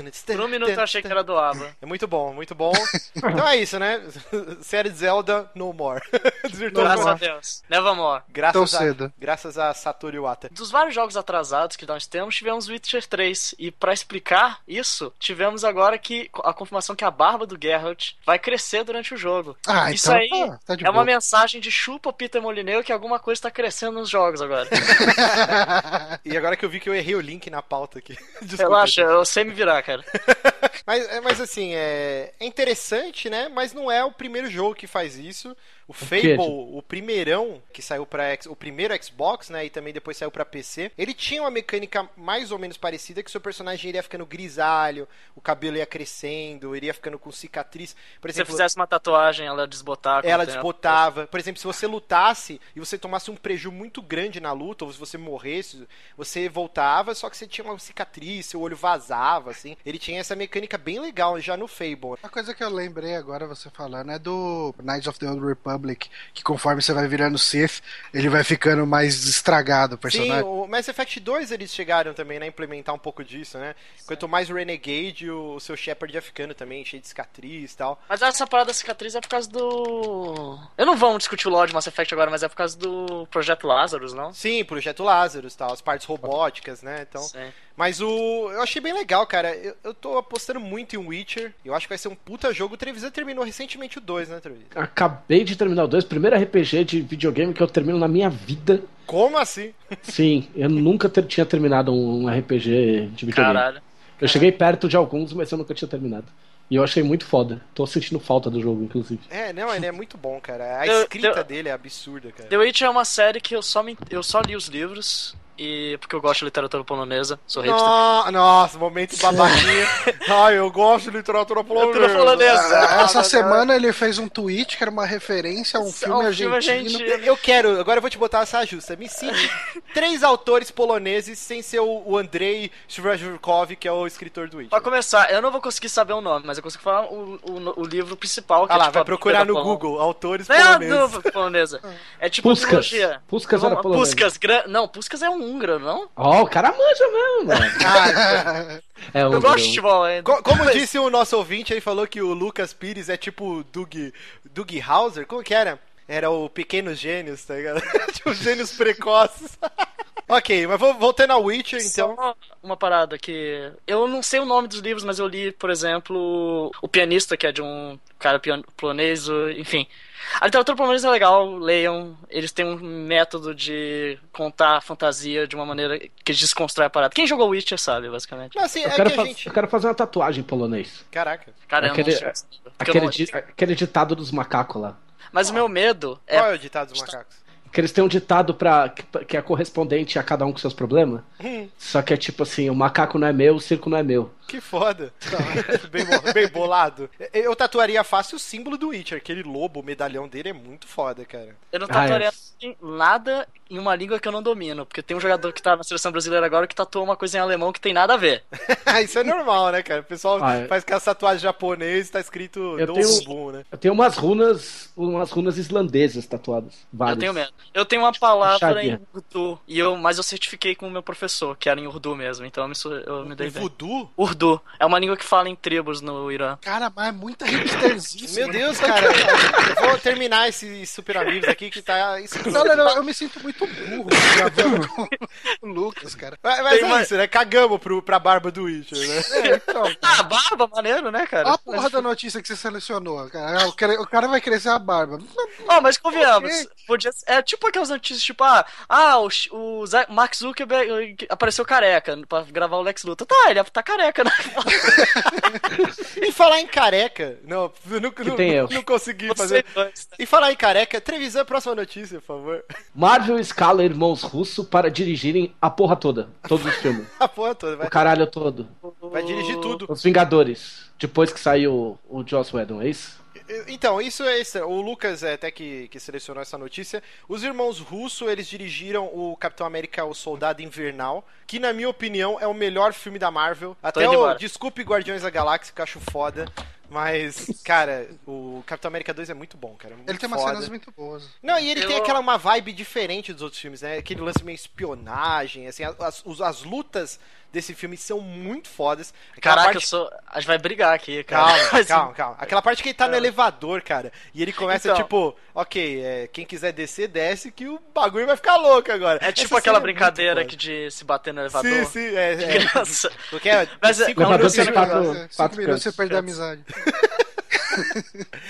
it. Por um minuto eu achei que era do ABBA. É muito bom, muito bom. Então é isso, né? [laughs] Série Zelda, no more. [laughs] Desvirtuou Graças a. Deus. Nevermore. Graças Tão a, cedo. Graças a Satoru Iwata. Dos vários jogos atrasados que nós temos, tivemos Witcher 3. E pra explicar isso, tivemos agora que a confirmação que a barba do Geralt vai crescer durante o jogo. Ah, Isso então aí tá, tá de é uma boa. mensagem de chupa Peter Molineux que alguma coisa tá crescendo nos jogos agora. [laughs] [laughs] E agora que eu vi que eu errei o link na pauta aqui. [laughs] Desculpa. Relaxa, eu sei me virar, cara. [laughs] Mas, é, mas assim, é, é interessante, né? Mas não é o primeiro jogo que faz isso. O quê? Fable, o primeirão que saiu para o primeiro Xbox, né, e também depois saiu pra PC, ele tinha uma mecânica mais ou menos parecida que seu personagem iria ficando grisalho, o cabelo ia crescendo, iria ficando com cicatriz. Por Se você exemplo, fizesse uma tatuagem, ela com ela o desbotava. Por exemplo, se você lutasse e você tomasse um prejuízo muito grande na luta, ou se você morresse, você voltava, só que você tinha uma cicatriz, seu olho vazava, assim. Ele tinha essa mecânica bem legal já no Fable. Uma coisa que eu lembrei agora você falando é do Knights of the Old Republic, que conforme você vai virando Sith, ele vai ficando mais estragado o Sim, personagem. o Mass Effect 2 eles chegaram também né, a implementar um pouco disso, né? Quanto mais Renegade, o seu Shepard ia ficando também, cheio de cicatriz e tal. Mas essa parada da cicatriz é por causa do. Eu não vou discutir o lore de Mass Effect agora, mas é por causa do Projeto Lazarus, não? Sim, Projeto Lazarus tal, as partes robóticas, né? Então, Sim. Mas o. Eu achei bem legal, cara. Eu, eu tô apostando muito em Witcher. Eu acho que vai ser um puta jogo. O Trevisan terminou recentemente o 2, né, Trevisan? Acabei de terminar o 2, primeiro RPG de videogame que eu termino na minha vida. Como assim? Sim, eu nunca ter- tinha terminado um RPG de videogame. Caralho. Eu cheguei perto de alguns, mas eu nunca tinha terminado. E eu achei muito foda. Tô sentindo falta do jogo, inclusive. É, não, ele é muito bom, cara. A escrita eu- dele é absurda, cara. The Witcher é uma série que eu só, me... eu só li os livros. E porque eu gosto de literatura polonesa, sou hipster. No- Nossa, momento babaquinha. [laughs] Ai, eu gosto de literatura Literatura polonesa. polonesa. Ah, Essa semana ele fez um tweet que era uma referência a um é filme um filme argentino. argentino. Eu quero, agora eu vou te botar essa justa. Me cite [laughs] três autores poloneses sem ser o Andrei Shvrajurkov, que é o escritor do Witcher. Pra começar, eu não vou conseguir saber o nome, mas eu consigo falar o, o, o livro principal. Que Ah é, lá, tipo, vai procurar no. Google, autores Não é poloneses. a polonesa. É tipo Puskas. Puskas era polonês. Puskas, não, Puskas é um húngaro, não? Ó, o cara manja mesmo, mano. [laughs] Ah, É Eu um- gosto de futebol ainda. co- como disse o nosso ouvinte, ele falou que o Lucas Pires é tipo Doug, Doug Hauser. Como que era? Era o Pequenos Gênios, tá ligado? [laughs] tipo, gênios precoces. [laughs] ok, mas vou- voltando ao Witcher, então. Só uma parada que. Eu não sei o nome dos livros, mas eu li, por exemplo, O Pianista, que é de um cara polonês, enfim. A literatura polonesa é legal, leiam. Eles têm um método de contar a fantasia de uma maneira que desconstrói a parada. Quem jogou Witcher sabe, basicamente. Não, assim, Eu é quero, que gente. eu quero fazer uma tatuagem em polonês. Caraca. Cara, eu Aquele- eu Aquele, não- di- aquele ditado dos macacos lá. Mas o meu medo é. Qual é o ditado dos macacos? Que eles têm um ditado que, que é correspondente a cada um com seus problemas. Hum, Só que é tipo assim, o macaco não é meu, o circo não é meu. Que foda. [laughs] bem, bo- bem bolado. Eu tatuaria fácil o símbolo do Witcher. Aquele lobo, o medalhão dele é muito foda, cara. Eu não Ah, tatuaria é. nada em uma língua que eu não domino. Porque tem um jogador que tá na seleção brasileira agora que tatuou uma coisa em alemão que tem nada a ver. [laughs] Isso é normal, né, cara? O pessoal Ah, é. faz aquelas tatuagens japonesas e tá escrito Eu tenho- né? Eu tenho umas runas, umas runas islandesas tatuadas. Várias. Eu tenho medo. Eu tenho uma palavra puxadinha. em urdu, e eu, mas eu certifiquei com o meu professor, que era em urdu mesmo, então eu me, eu me dei O bem. voodoo? Urdu. Urdu. É uma língua que fala em tribos no Irã. Cara, mas é muita hipsterzice. [laughs] Meu. Deus, cara. eu vou terminar esse Super Amigos aqui que tá. Isso... Não, não, não, eu me sinto muito burro gravando com o Lucas, cara. Mas, mas é uma- isso, né? Cagamos pro, pra barba do Witcher, né? É, então, [laughs] Ah, barba, maneiro, né, cara? Olha a porra da notícia que você selecionou, cara. O cara, o cara vai crescer a barba. Oh, mas convenhamos, podia, é tipo aquelas notícias, tipo, ah, ah o, o Mark Zuckerberg apareceu careca pra gravar o Lex Luthor. Tá, ele tá careca, né? [laughs] E falar em careca. Não, eu não, não, tem eu. não consegui Você fazer. dois, tá? E falar em careca, Trevisan, próxima notícia, por favor. Marvel escala irmãos russo para dirigirem a porra toda. Todos os filmes. [laughs] A porra toda, vai, o caralho todo. vai dirigir tudo. Os Vingadores. Depois que saiu o Joss Whedon, é isso? Então, isso é isso. O Lucas é até que, que selecionou essa notícia. Os irmãos Russo, eles dirigiram o Capitão América, o Soldado Invernal, que na minha opinião é o melhor filme da Marvel. Até o. Desculpe Guardiões da Galáxia, que eu acho foda. Mas, [laughs] cara, o Capitão América 2 é muito bom, cara. muito Ele tem umas foda. cenas muito boas. Não, e ele tem Eu- aquela uma vibe diferente dos outros filmes, né? Aquele lance meio espionagem, assim, as, os- as lutas desse filme são muito fodas. Aquela Caraca, eu parte- sou. A gente vai brigar aqui, cara. Calma, Mas- [laughs] calma, calma. Aquela parte que ele tá no É. elevador, cara. E ele começa, Então. tipo, ok, é, quem quiser descer, desce, que o bagulho vai ficar louco agora. É tipo Essa aquela é brincadeira que de se bater no elevador. Sim, sim, é. De é. criança. Porque é Mas é- cinco minutos ele- quatro- Cinco quatro minutos você perde a amizade.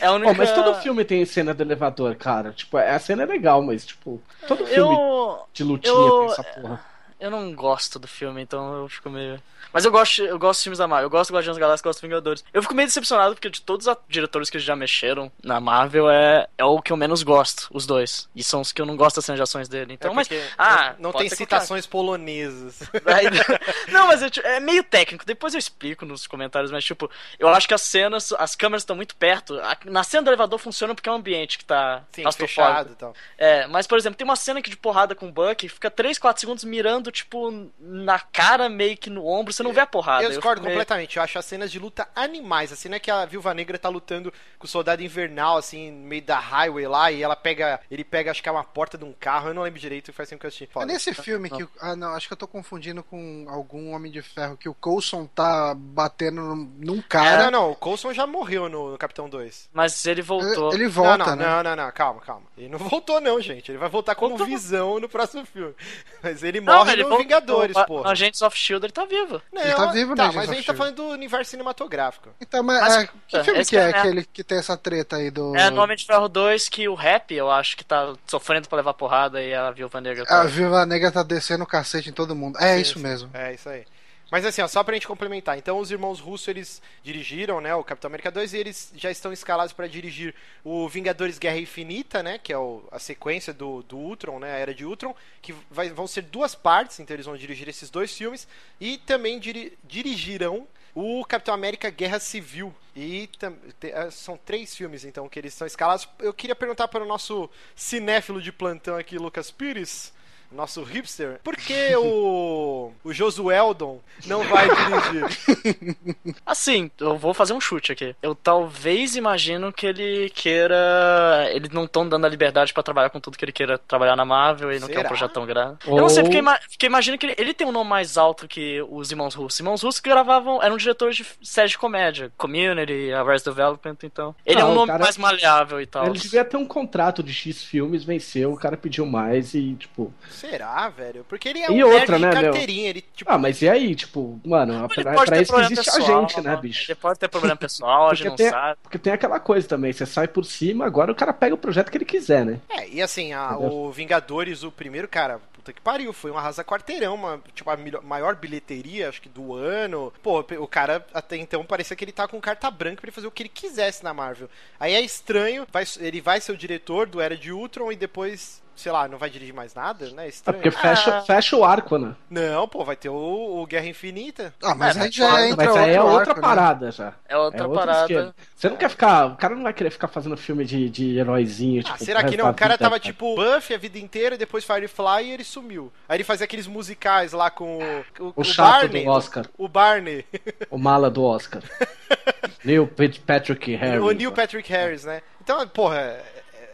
É a única... Pô, mas todo filme tem cena do elevador, cara. Tipo, a cena é legal, mas, tipo, todo filme Eu. de lutinha eu- tem essa porra. Eu não gosto do filme, então eu fico meio. Mas eu gosto, eu gosto de filmes da Marvel. Eu gosto do Guardiões da Galáxia, gosto dos Vingadores. Eu fico meio decepcionado porque de todos os diretores que já mexeram na Marvel é, é o que eu menos gosto, os dois. E são os que eu não gosto das cenas de ações dele. Então, É mas. Ah, não, não tem ser qualquer- citações polonesas. [laughs] Não, mas eu, é meio técnico. Depois eu explico nos comentários, mas tipo, eu acho que as cenas, as câmeras estão muito perto. Na cena do elevador funciona porque é um ambiente que tá Sim, fechado e tal. É, mas por exemplo, tem uma cena que de porrada com o Buck, fica 3, 4 segundos mirando, tipo, na cara, meio que no ombro, você não vê a porrada. Eu discordo meio- completamente. Eu acho as cenas de luta animais. A cena que a Viúva Negra tá lutando com o soldado invernal, assim, no meio da highway lá, e ela pega. Ele pega, acho que é uma porta de um carro, eu não lembro direito, faz tempo que eu assisti. É Foda. nesse filme que. Ah, não, acho que eu tô confundindo com algum Homem de Ferro que o Coulson tá batendo num, cara. Ah, não, não, o Coulson já morreu no, no Capitão 2. Mas ele voltou. Ele volta, não, não, né? não, não, não, calma, calma. Ele não [laughs] voltou, não, gente. Ele vai voltar como Voltou. visão no próximo filme. [laughs] Mas ele Não, morre ele no. Vingadores, A- porra. Agents of Shield ele tá vivo. Não, Ele tá vivo, tá, né, mas Agents a gente tá falando do universo cinematográfico. Então, mas, Mas, é, que é, filme que é que é- aquele que tem essa treta aí do. É no Homem de Ferro 2 que o Rap, eu acho que tá sofrendo pra levar porrada e a Viúva Negra tá. A Viúva Negra tá descendo o cacete em todo mundo. É isso mesmo. É, isso aí. Mas assim, ó, só pra gente complementar. Então, os irmãos Russo, eles dirigiram, né, o Capitão América 2 e eles já estão escalados pra dirigir o Vingadores Guerra Infinita, né, que é o- a sequência do, do Ultron, né, a Era de Ultron, que vai- vão ser duas partes, então eles vão dirigir esses dois filmes e também diri- dirigirão o Capitão América Guerra Civil. E eh, são três filmes, então, que eles estão escalados. Eu queria perguntar para o nosso cinéfilo de plantão aqui, Lucas Pires, nosso hipster, por que [laughs] o, o Josueldon não vai dirigir? [laughs] Assim, eu vou fazer um chute aqui. Eu talvez imagino que ele queira. Eles não estão dando a liberdade pra trabalhar com tudo que ele queira trabalhar na Marvel e não quer um projeto tão grande. Ou- Eu não sei, porque, ima porque imagino que ele, ele tem um nome mais alto que os irmãos russos. Irmãos russos que gravavam, eram diretores de séries de comédia, Community, Arrested Development, então. Ele é Não, um nome cara- mais maleável e tal. Ele devia ter um contrato de X filmes, venceu, o cara pediu mais e, tipo. Será, velho? Porque ele é E um outra, nerd de né, meu? carteirinha. Ele, tipo, Ah, mas e aí, tipo, mano, Ele pra, pode pra ter isso existe pessoal, a gente, né, bicho? Ele pode ter problema pessoal, a gente Porque não tem, sabe. porque tem aquela coisa também, você sai por cima, agora o cara pega o projeto que ele quiser, né? É, e assim, a- o Vingadores, o primeiro, cara, puta que pariu, foi um arrasa quarteirão, uma, tipo, a maior bilheteria, acho que do ano. Pô, o cara até então parecia que ele tá com carta branca pra ele fazer o que ele quisesse na Marvel. Aí é estranho, vai- ele vai ser o diretor do Era de Ultron e depois, sei lá, não vai dirigir mais nada, né? É Estranho. porque fecha, Ah. fecha o arco, né? Não, pô, vai ter o, o Guerra Infinita. Ah, mas É, aí já entra Mas aí é outra arco, né? parada já. É outra é parada. esquema. Você não quer ficar. O cara não vai querer ficar fazendo filme de, de heróizinho. Ah, tipo, será pro que não? O cara tava tipo Buffy a vida inteira, depois Firefly e ele sumiu. Aí ele fazia aqueles musicais lá com o, o, O chato Barney. do Oscar. O Barney. O mala do Oscar. [laughs] Neil Pat- Patrick Harris. o Neil Patrick Harris, né? Então, porra,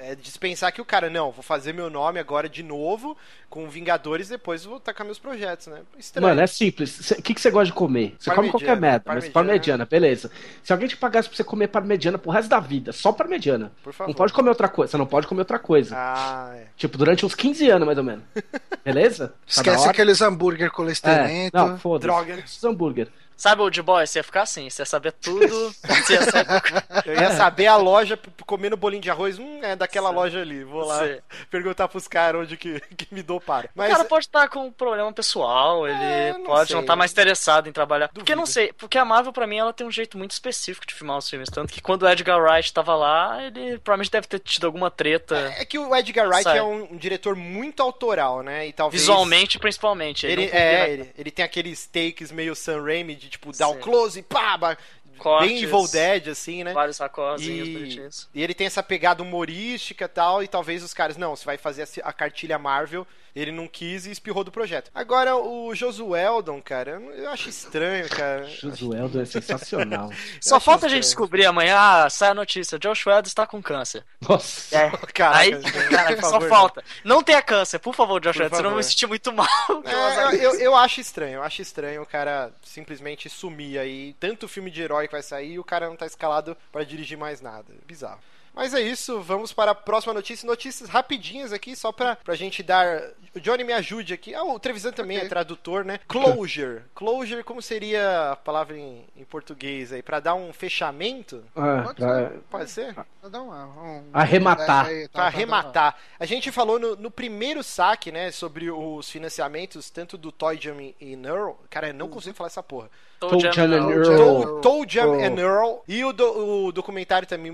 é, dispensar que o cara, não, vou fazer meu nome agora de novo com Vingadores, depois vou tacar meus projetos, né? Estranho. Mano, é simples. O que, que você gosta de comer? Você come qualquer merda, mas parmegiana, beleza. Se alguém te pagasse pra você comer parmegiana pro resto da vida, só parmegiana. Por favor. Não pode comer outra coisa. Você não pode comer outra coisa. Ah, é. Tipo, durante uns 15 anos, mais ou menos. [laughs] Beleza? Tá Esquece aqueles hambúrguer com É. Não, foda-se. Droga. Esses hambúrguer. Sabe, Old Boy, você ia ficar assim, você ia saber tudo. ia saber... [laughs] Eu ia saber a loja comendo bolinho de arroz, hum, é daquela Sim. loja ali. Vou lá Sim. perguntar pros caras onde que, [laughs] que me dou para. Mas... O cara pode estar com um problema pessoal, ele é, não pode sei. não estar tá mais interessado em trabalhar. Duvido. Porque não sei, porque a Marvel, pra mim, ela tem um jeito muito específico de filmar os filmes. Tanto que quando o Edgar Wright tava lá, ele provavelmente deve ter tido alguma treta. É, é que o Edgar Wright Sabe? é um, um, diretor muito autoral, né? E talvez... Visualmente, principalmente. Ele, ele é, ele, ele, tem aqueles takes meio Sam Raimi de, tipo, dar o close close, pá, Cortes, bem Evil Dead, assim, né? Vários sacosinhos e, e ele tem essa pegada humorística e tal, e talvez os caras, não, você vai fazer a cartilha Marvel ele não quis e espirrou do projeto. Agora, o Josueldon, cara, eu acho estranho, cara. Josueldon é [laughs] sensacional. Só falta a gente descobrir amanhã, ah, sai a notícia, Josh Whedon está com câncer. Nossa. É. [laughs] Caraca, Aí, cara, só favor, falta. Não. não tenha câncer, por favor, Josh Whedon, senão eu vou me sentir muito mal. [laughs] É, eu, eu, eu, acho estranho, eu acho estranho o cara simplesmente sumir aí. Tanto filme de herói que vai sair e o cara não tá escalado para dirigir mais nada. Bizarro. Mas é isso, vamos para a próxima notícia. Notícias rapidinhas aqui, só pra, pra gente dar. O Johnny me ajude aqui. Ah, o Trevisan também okay. é tradutor, né? Closure. Closure, como seria a palavra em, em português aí? Pra dar um fechamento? Ah, Pode, pra... ser. Pode ser? Pra dar uma, um... Arrematar. É, tá, pra arrematar. A gente falou no, no, primeiro saque, né, sobre os financiamentos, tanto do Toy Jam e Neural. Cara, eu não consigo falar essa porra. Toe Jam and Earl. Toe Jam and Earl. E o, do, o documentário também,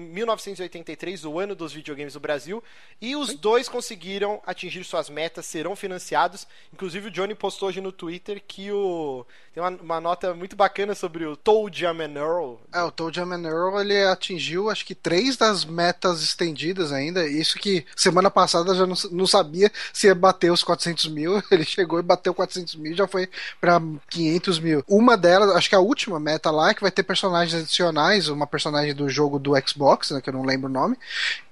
1983, o ano dos videogames do Brasil. E os dois conseguiram atingir suas metas, serão financiados. Inclusive o Johnny postou hoje no Twitter que o tem uma, uma nota muito bacana sobre o Toe Jam and Earl. É, o Toe Jam and Earl, ele atingiu acho que três das metas estendidas ainda. Isso que semana passada já não, não sabia se ia bater os 400 mil. [laughs] Ele chegou e bateu 400 mil, já foi para 500 mil. Uma delas acho que a última meta lá é que vai ter personagens adicionais, uma personagem do jogo do Xbox, né, que eu não lembro o nome,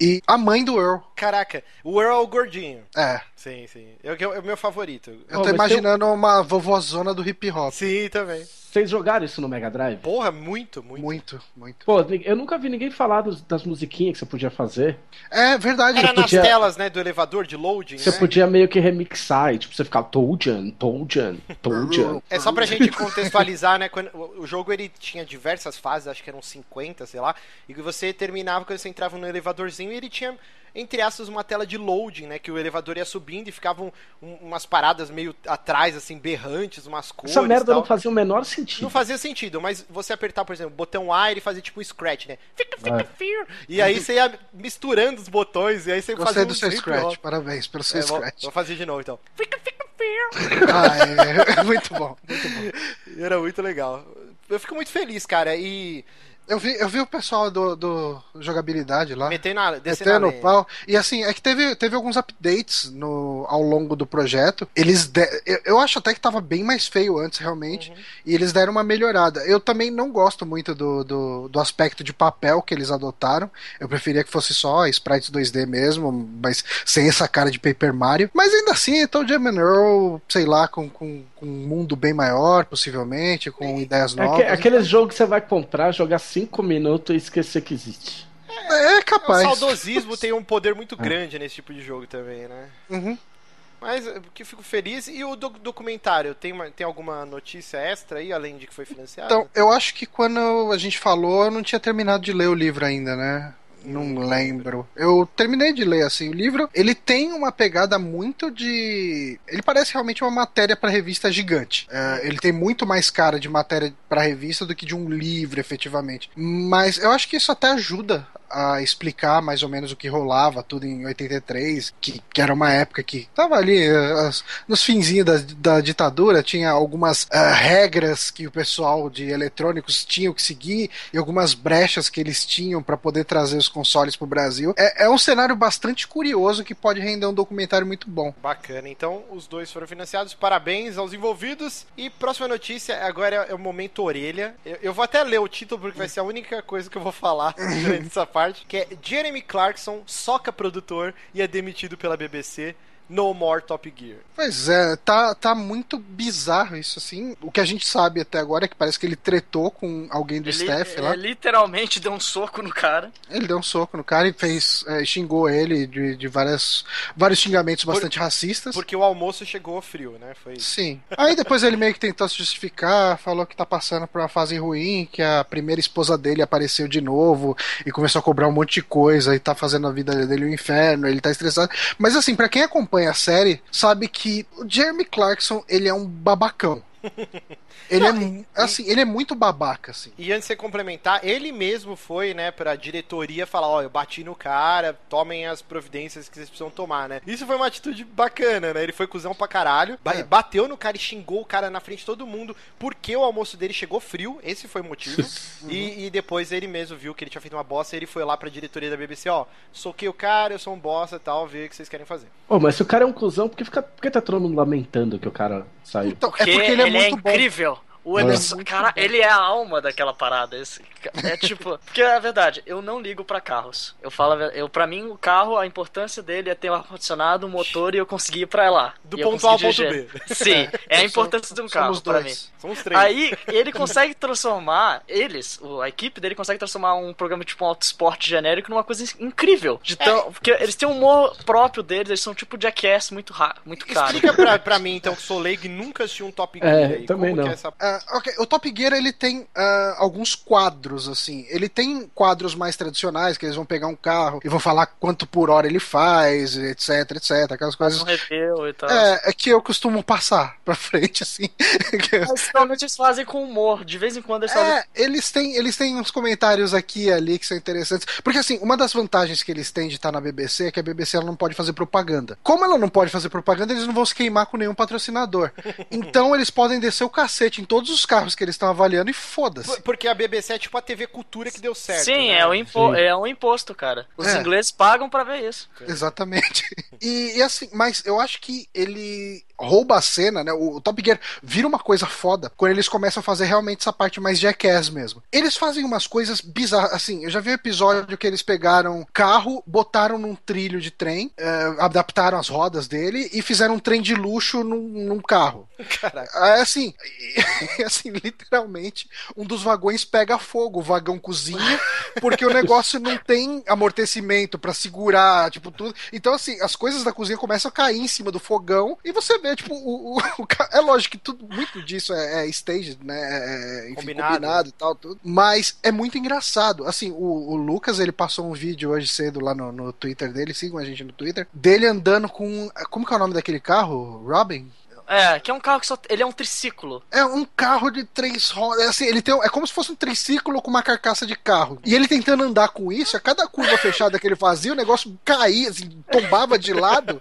e a mãe do Earl. Caraca, o Earl é o gordinho. É. Sim, sim. É, é o meu favorito. Eu tô oh, imaginando tem... uma vovozona do hip hop. Sim, também. Vocês jogaram isso no Mega Drive? Porra, muito, muito. Muito, muito. Pô, eu nunca vi ninguém falar dos, das musiquinhas que você podia fazer. É verdade. Era nas podia... telas, né, do elevador de loading, Você né? podia meio que remixar, e, tipo, você ficava Toadjan, Toadjan, Toadjan. [laughs] É só pra gente contextualizar, né, quando o jogo ele tinha diversas fases, acho que eram 50, sei lá, e que você terminava quando você entrava no elevadorzinho e ele tinha entre aspas, uma tela de loading, né? Que o elevador ia subindo e ficavam um, umas paradas meio atrás, assim, berrantes, umas cores. Essa merda não fazia o menor sentido. Não fazia sentido, mas você apertar, por exemplo, o botão A e fazer tipo um scratch, né? Fica, fica, é. E aí você ia misturando os botões, e aí você Gostei fazia. do um seu scratch, parabéns pelo seu é, scratch. Vou, vou, fazer de novo então. Fica, fica, fica. ah, é, muito bom, muito bom. [laughs] Era muito legal. Eu fico muito feliz, cara, e. Eu vi, eu vi o pessoal do, do jogabilidade lá. Metendo, na, metendo o pau. E assim, é que teve, teve alguns updates no, ao longo do projeto. Eles de, eu, eu, acho até que tava bem mais feio antes, realmente. Uhum. E eles deram uma melhorada. Eu também não gosto muito do, do, do, aspecto de papel que eles adotaram. Eu preferia que fosse só sprites 2D mesmo, mas sem essa cara de Paper Mario. Mas ainda assim, então Jam Earl, sei lá, com, com, com, um mundo bem maior, possivelmente, com é, ideias novas. É aquele jogo que você vai comprar, jogar assim cinco minutos e esquecer que existe. É, é capaz. O saudosismo [laughs] tem um poder muito é. grande nesse tipo de jogo também, né? Uhum. Mas que fico feliz. E o documentário, tem, uma, tem alguma notícia extra aí, além de que foi financiado? Então, eu acho que quando a gente falou, eu não tinha terminado de ler o livro ainda, né? Não lembro. Eu terminei de ler assim o livro. Ele tem uma pegada muito de. Ele parece realmente uma matéria para revista gigante. É, ele tem muito mais cara de matéria para revista do que de um livro, efetivamente. Mas eu acho que isso até ajuda a explicar mais ou menos o que rolava tudo em 83, que, que era uma época que tava ali uh, nos finzinhos da, da ditadura, tinha algumas uh, regras que o pessoal de eletrônicos tinham que seguir e algumas brechas que eles tinham para poder trazer os consoles pro Brasil. É, é um cenário bastante curioso que pode render um documentário muito bom. Bacana, então os dois foram financiados, parabéns aos envolvidos. E próxima notícia, agora é o momento orelha. Eu, eu vou até ler o título porque vai ser a única coisa que eu vou falar [laughs] durante essa parte parte, que é Jeremy Clarkson soca produtor e é demitido pela BBC. No More Top Gear. Pois é, tá, tá muito bizarro isso, assim. O que a gente sabe até agora é que parece que ele tretou com alguém do Ele, staff é, lá. literalmente deu um soco no cara. Ele deu um soco no cara e fez, é, xingou ele de, de várias, vários xingamentos bastante racistas. Porque o almoço chegou frio, né? Foi isso. Sim. Aí depois ele meio que tentou se justificar, falou que tá passando por uma fase ruim, que a primeira esposa dele apareceu de novo e começou a cobrar um monte de coisa e tá fazendo a vida dele um inferno, ele tá estressado. Mas assim, pra quem acompanha a série, sabe que o Jeremy Clarkson, ele é um babacão. [laughs] Ele é, mu- assim, ele é muito babaca, assim. E antes de você complementar, ele mesmo foi, né, pra diretoria falar, ó, eu bati no cara, tomem as providências que vocês precisam tomar, né? Isso foi uma atitude bacana, né? Ele foi cuzão pra caralho, É. bateu no cara e xingou o cara na frente de todo mundo, porque o almoço dele chegou frio, esse foi o motivo. [laughs] e, e depois ele mesmo viu que ele tinha feito uma bosta e ele foi lá pra diretoria da BBC, ó, soquei o cara, eu sou um bosta e tal, vê o que vocês querem fazer. Ô, mas se o cara é um cuzão, por que, fica, por que tá todo mundo lamentando que o cara saiu? Então, é porque ele é muito bom. incrível. O É. Emerson, cara, ele é a alma daquela parada. Esse, é tipo, [laughs] porque é verdade, eu não ligo pra carros. Eu falo, eu para mim o carro, a importância dele é ter um ar condicionado, um motor e eu conseguir ir pra lá. Do ponto A ao ponto. B. Sim, é a [laughs] importância de um carro Somos pra mim. dois. São os três. Aí ele consegue transformar, eles, o- a equipe dele consegue transformar um programa tipo um autosport genérico numa coisa incrível. De tão, Porque eles têm um humor próprio deles, eles são tipo jackass muito muito caro. Explica pra, pra mim, então, que sou leigo e nunca assisti um Top Gear É, aí. também Como que não. é essa... Ok, o Top Gear ele tem ah, alguns quadros assim. Ele tem quadros mais tradicionais que eles vão pegar um carro e vão falar quanto por hora ele faz, etc, etc, aquelas coisas. um review e tal. É, é que eu costumo passar [laughs] pra frente assim. Mas normalmente eles fazem com humor. De vez em quando eles fazem. É, eles têm, eles têm uns comentários aqui e ali que são interessantes. Porque, assim, uma das vantagens que eles têm de estar na BBC é que a BBC ela não pode fazer propaganda. Como ela não pode fazer propaganda, eles não vão se queimar com nenhum patrocinador. [laughs] Então, eles podem descer o cacete em todos os carros que eles estão avaliando e foda-se. Por- Porque a BBC é tipo a TV Cultura que deu certo. Sim, né? é, o impo Sim. é um imposto, cara. Os É. ingleses pagam pra ver isso. Exatamente. [laughs] E, e assim, mas eu acho que ele rouba a cena, né? O, o Top Gear vira uma coisa foda quando eles começam a fazer realmente essa parte mais jackass mesmo. Eles fazem umas coisas bizarras. Assim, eu já vi um episódio que eles pegaram carro, botaram num trilho de trem, eh, adaptaram as rodas dele e fizeram um trem de luxo num, num carro. Caraca. É assim, e, [laughs] assim, literalmente, um dos vagões pega fogo, o vagão cozinha, porque o negócio não tem amortecimento pra segurar, tipo, tudo. Então, assim, as coisas da cozinha começam a cair em cima do fogão e você vê, tipo, o, o- [laughs] o é lógico que tudo, muito disso é, é staged, né? É, enfim, Combinado. combinado. e tal, tudo. Mas é muito engraçado. Assim, o, o Lucas, ele passou um vídeo hoje cedo lá no, no Twitter dele, sigam a gente no Twitter, dele andando com. Como que é o nome daquele carro? Robin? É, que é um carro que só. Ele é um triciclo. É um carro de três rodas. É, assim, ele tem, é como se fosse um triciclo com uma carcaça de carro. E ele tentando andar com isso, a cada curva fechada que ele fazia, o negócio caía, assim, tombava de lado.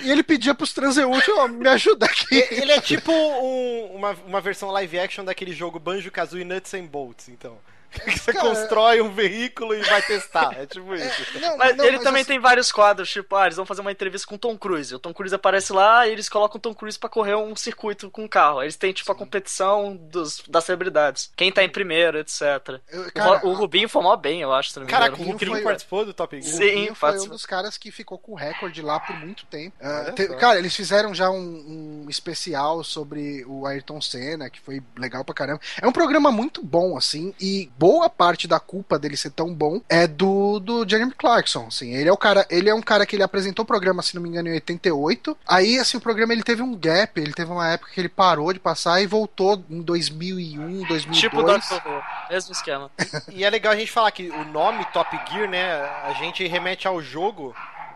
e ele pedia pros transeuntes, ó, me ajuda aqui. Ele é tipo um- uma, uma versão live action daquele jogo Banjo Kazooie Nuts and Bolts, então. Que [laughs] Você Cara- constrói um veículo e vai testar. É tipo isso. Não, Mas não, ele também assim, tem vários quadros, tipo, ah, eles vão fazer uma entrevista com o Tom Cruise. O Tom Cruise aparece lá e eles colocam o Tom Cruise pra correr um circuito com o carro. Eles têm, tipo, a competição dos, das celebridades. Quem tá em primeiro, etc. eu- O cara, Ro- o Rubinho formou bem, eu acho, se não me Caraca, engano. o Rubinho foi- participou do Top O Gear. Sim, Rubinho foi um dos caras que ficou com o recorde lá por muito tempo. Olha te- cara, eles fizeram já um, um especial sobre o Ayrton Senna, que foi legal pra caramba. É um programa muito bom, assim, e boa parte da culpa dele ser tão bom é do, do Jeremy Clarkson, assim. Ele é o cara, ele é um cara que ele apresentou o programa, se não me engano, em 88. Aí, assim, o programa ele teve um gap, ele teve uma época que ele parou de passar e voltou em 2001, 2002. Tipo o Dr. Who, mesmo esquema. E é legal a gente falar que o nome Top Gear, né? A gente remete ao jogo,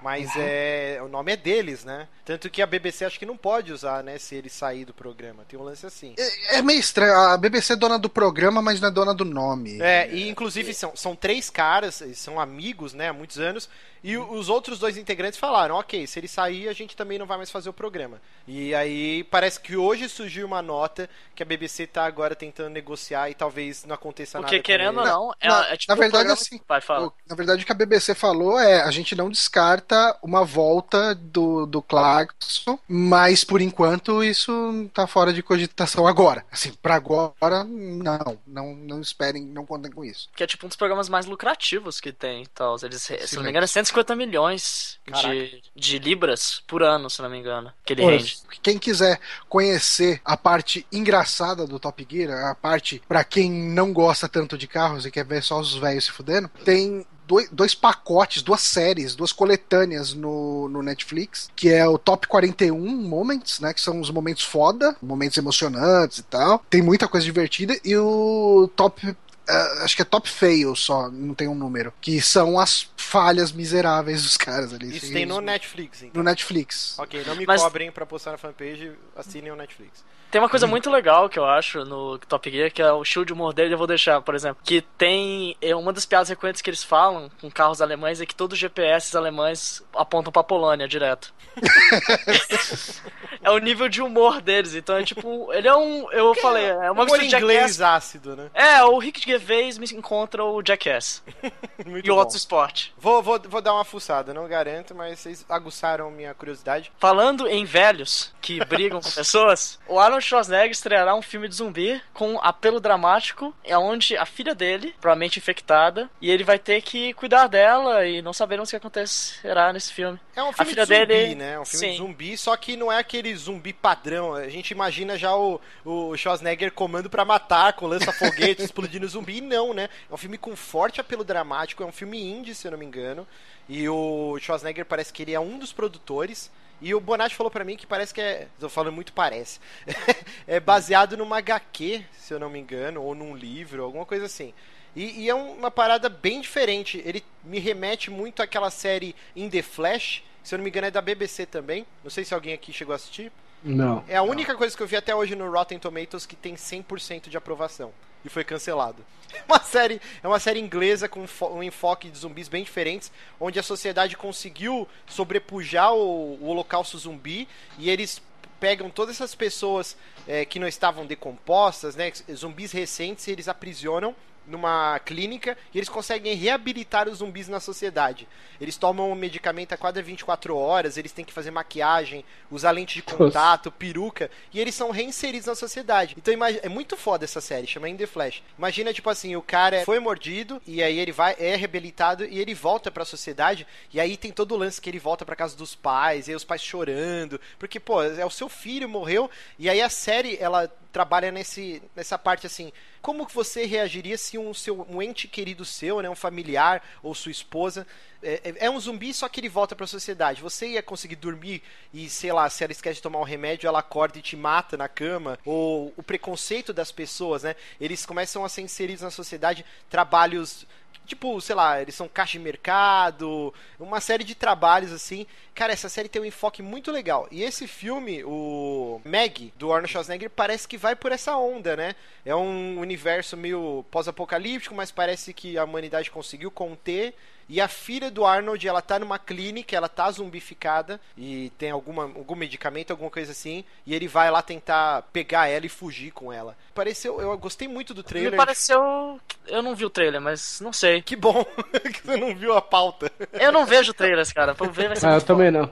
mas é o nome é deles, né? Tanto que a BBC acho que não pode usar, né? Se ele sair do programa. Tem um lance assim. É, é meio estranho. A BBC é dona do programa, mas não é dona do nome. É, e inclusive são, são três caras, são amigos, né, há muitos anos, E os outros dois integrantes falaram: ok, se ele sair, a gente também não vai mais fazer o programa. E aí parece que hoje surgiu uma nota que a BBC tá agora tentando negociar e talvez não aconteça Porque nada. com querendo ou não, é, na- é tipo na verdade, um assim, Vai, fala. O- Na verdade, o que a BBC falou é a gente não descarta uma volta do, do Clarkson, mas por enquanto isso tá fora de cogitação agora. Assim, pra agora, não. Não, não esperem, não contem com isso. Que é tipo um dos programas mais lucrativos que tem e tal. Eles, se Sim, não me engano, é 150 milhões de, de libras por ano, se não me engano. Que ele Pô, rende. Quem quiser conhecer a parte engraçada do Top Gear, a parte pra quem não gosta tanto de carros e quer ver só os velhos se fudendo, tem dois, dois pacotes, duas séries, duas coletâneas no, no Netflix, que é o Top 41 Moments, né? Que são os momentos foda, momentos emocionantes e tal. Tem muita coisa divertida. E o Top. Ah, acho que é top fail só, não tem um número. Que são as falhas miseráveis dos caras ali. Isso tem no Netflix, então. no Netflix. Ok, não me Mas- cobrem pra postar na fanpage, assinem o Netflix. Tem uma coisa muito legal que eu acho no Top Gear, que é o show de humor dele, eu vou deixar, por exemplo. Que tem. É uma das piadas recorrentes que eles falam com carros alemães é que todos os GPS alemães apontam pra Polônia direto. [laughs] é o nível de humor deles. Então é tipo. Ele é um. Eu falei, é uma mistura de inglês Jackass. ácido, né? É, o Rick Gervais me encontra o Jackass [laughs] e o bom. Auto Sport. Vou, vou, vou dar uma fuçada, não garanto, mas vocês aguçaram minha curiosidade. Falando em velhos que brigam com [laughs] pessoas, o Arnold Schwarzenegger estreará um filme de zumbi com apelo dramático, é onde a filha dele, provavelmente infectada, e ele vai ter que cuidar dela e não sabemos o que acontecerá nesse filme. É um filme de zumbi, dele- né? É um filme de Sim. zumbi, só que não é aquele zumbi padrão. A gente imagina já o, o Schwarzenegger comando pra matar, com lança-foguete, [laughs] explodindo zumbi. Não, né? É um filme com forte apelo dramático, é um filme indie, se eu não me engano. E o Schwarzenegger parece que ele é um dos produtores. E o Bonatti falou pra mim que parece que é. Tô falando muito parece. [laughs] é baseado numa HQ, se eu não me engano, ou num livro, alguma coisa assim. E, e é um- uma parada bem diferente. Ele me remete muito àquela série In The Flash, se eu não me engano é da BBC também. Não sei se alguém aqui chegou a assistir. Não. É a única coisa que eu vi até hoje no Rotten Tomatoes que tem 100% de aprovação. E foi cancelado. É [laughs] uma série, é uma série inglesa com um enfoque de zumbis bem diferentes, onde a sociedade conseguiu sobrepujar o, o holocausto zumbi e eles pegam todas essas pessoas eh, que não estavam decompostas, né, zumbis recentes, e eles aprisionam numa clínica e eles conseguem reabilitar os zumbis na sociedade. Eles tomam um medicamento a cada 24 horas, eles têm que fazer maquiagem, usar lente de contato, peruca, e eles são reinseridos na sociedade. Então é muito foda essa série, chama In The Flash. Imagina, tipo assim, o cara foi mordido e aí ele vai, é reabilitado e ele volta pra sociedade, e aí tem todo o lance que ele volta pra casa dos pais, e aí os pais chorando, porque, pô, é o seu filho morreu, e aí a série, ela trabalha nesse, nessa parte assim, como que você reagiria se um, seu, um ente querido seu, né, um familiar ou sua esposa, é, é- é um zumbi, só que ele volta pra sociedade. Você ia conseguir dormir e, sei lá, se ela esquece de tomar um remédio, ela acorda e te mata na cama. Ou o preconceito das pessoas, né? Eles começam a ser inseridos na sociedade, trabalhos Tipo, sei lá, eles são caixa de mercado, uma série de trabalhos assim. Cara, essa série tem um enfoque muito legal. E esse filme, o Meg, do Arnold Schwarzenegger, parece que vai por essa onda, né? É um universo meio pós-apocalíptico, mas parece que a humanidade conseguiu conter. E a filha do Arnold, ela tá numa clínica, ela tá zumbificada e tem alguma, algum medicamento, alguma coisa assim. E ele vai lá tentar pegar ela e fugir com ela. Pareceu, eu gostei muito do Me trailer. pareceu. Eu não vi o trailer, mas não sei. Que bom [laughs] que você não viu a pauta. Eu não vejo trailers, cara. Pra ver vai ser Ah, eu muito também não.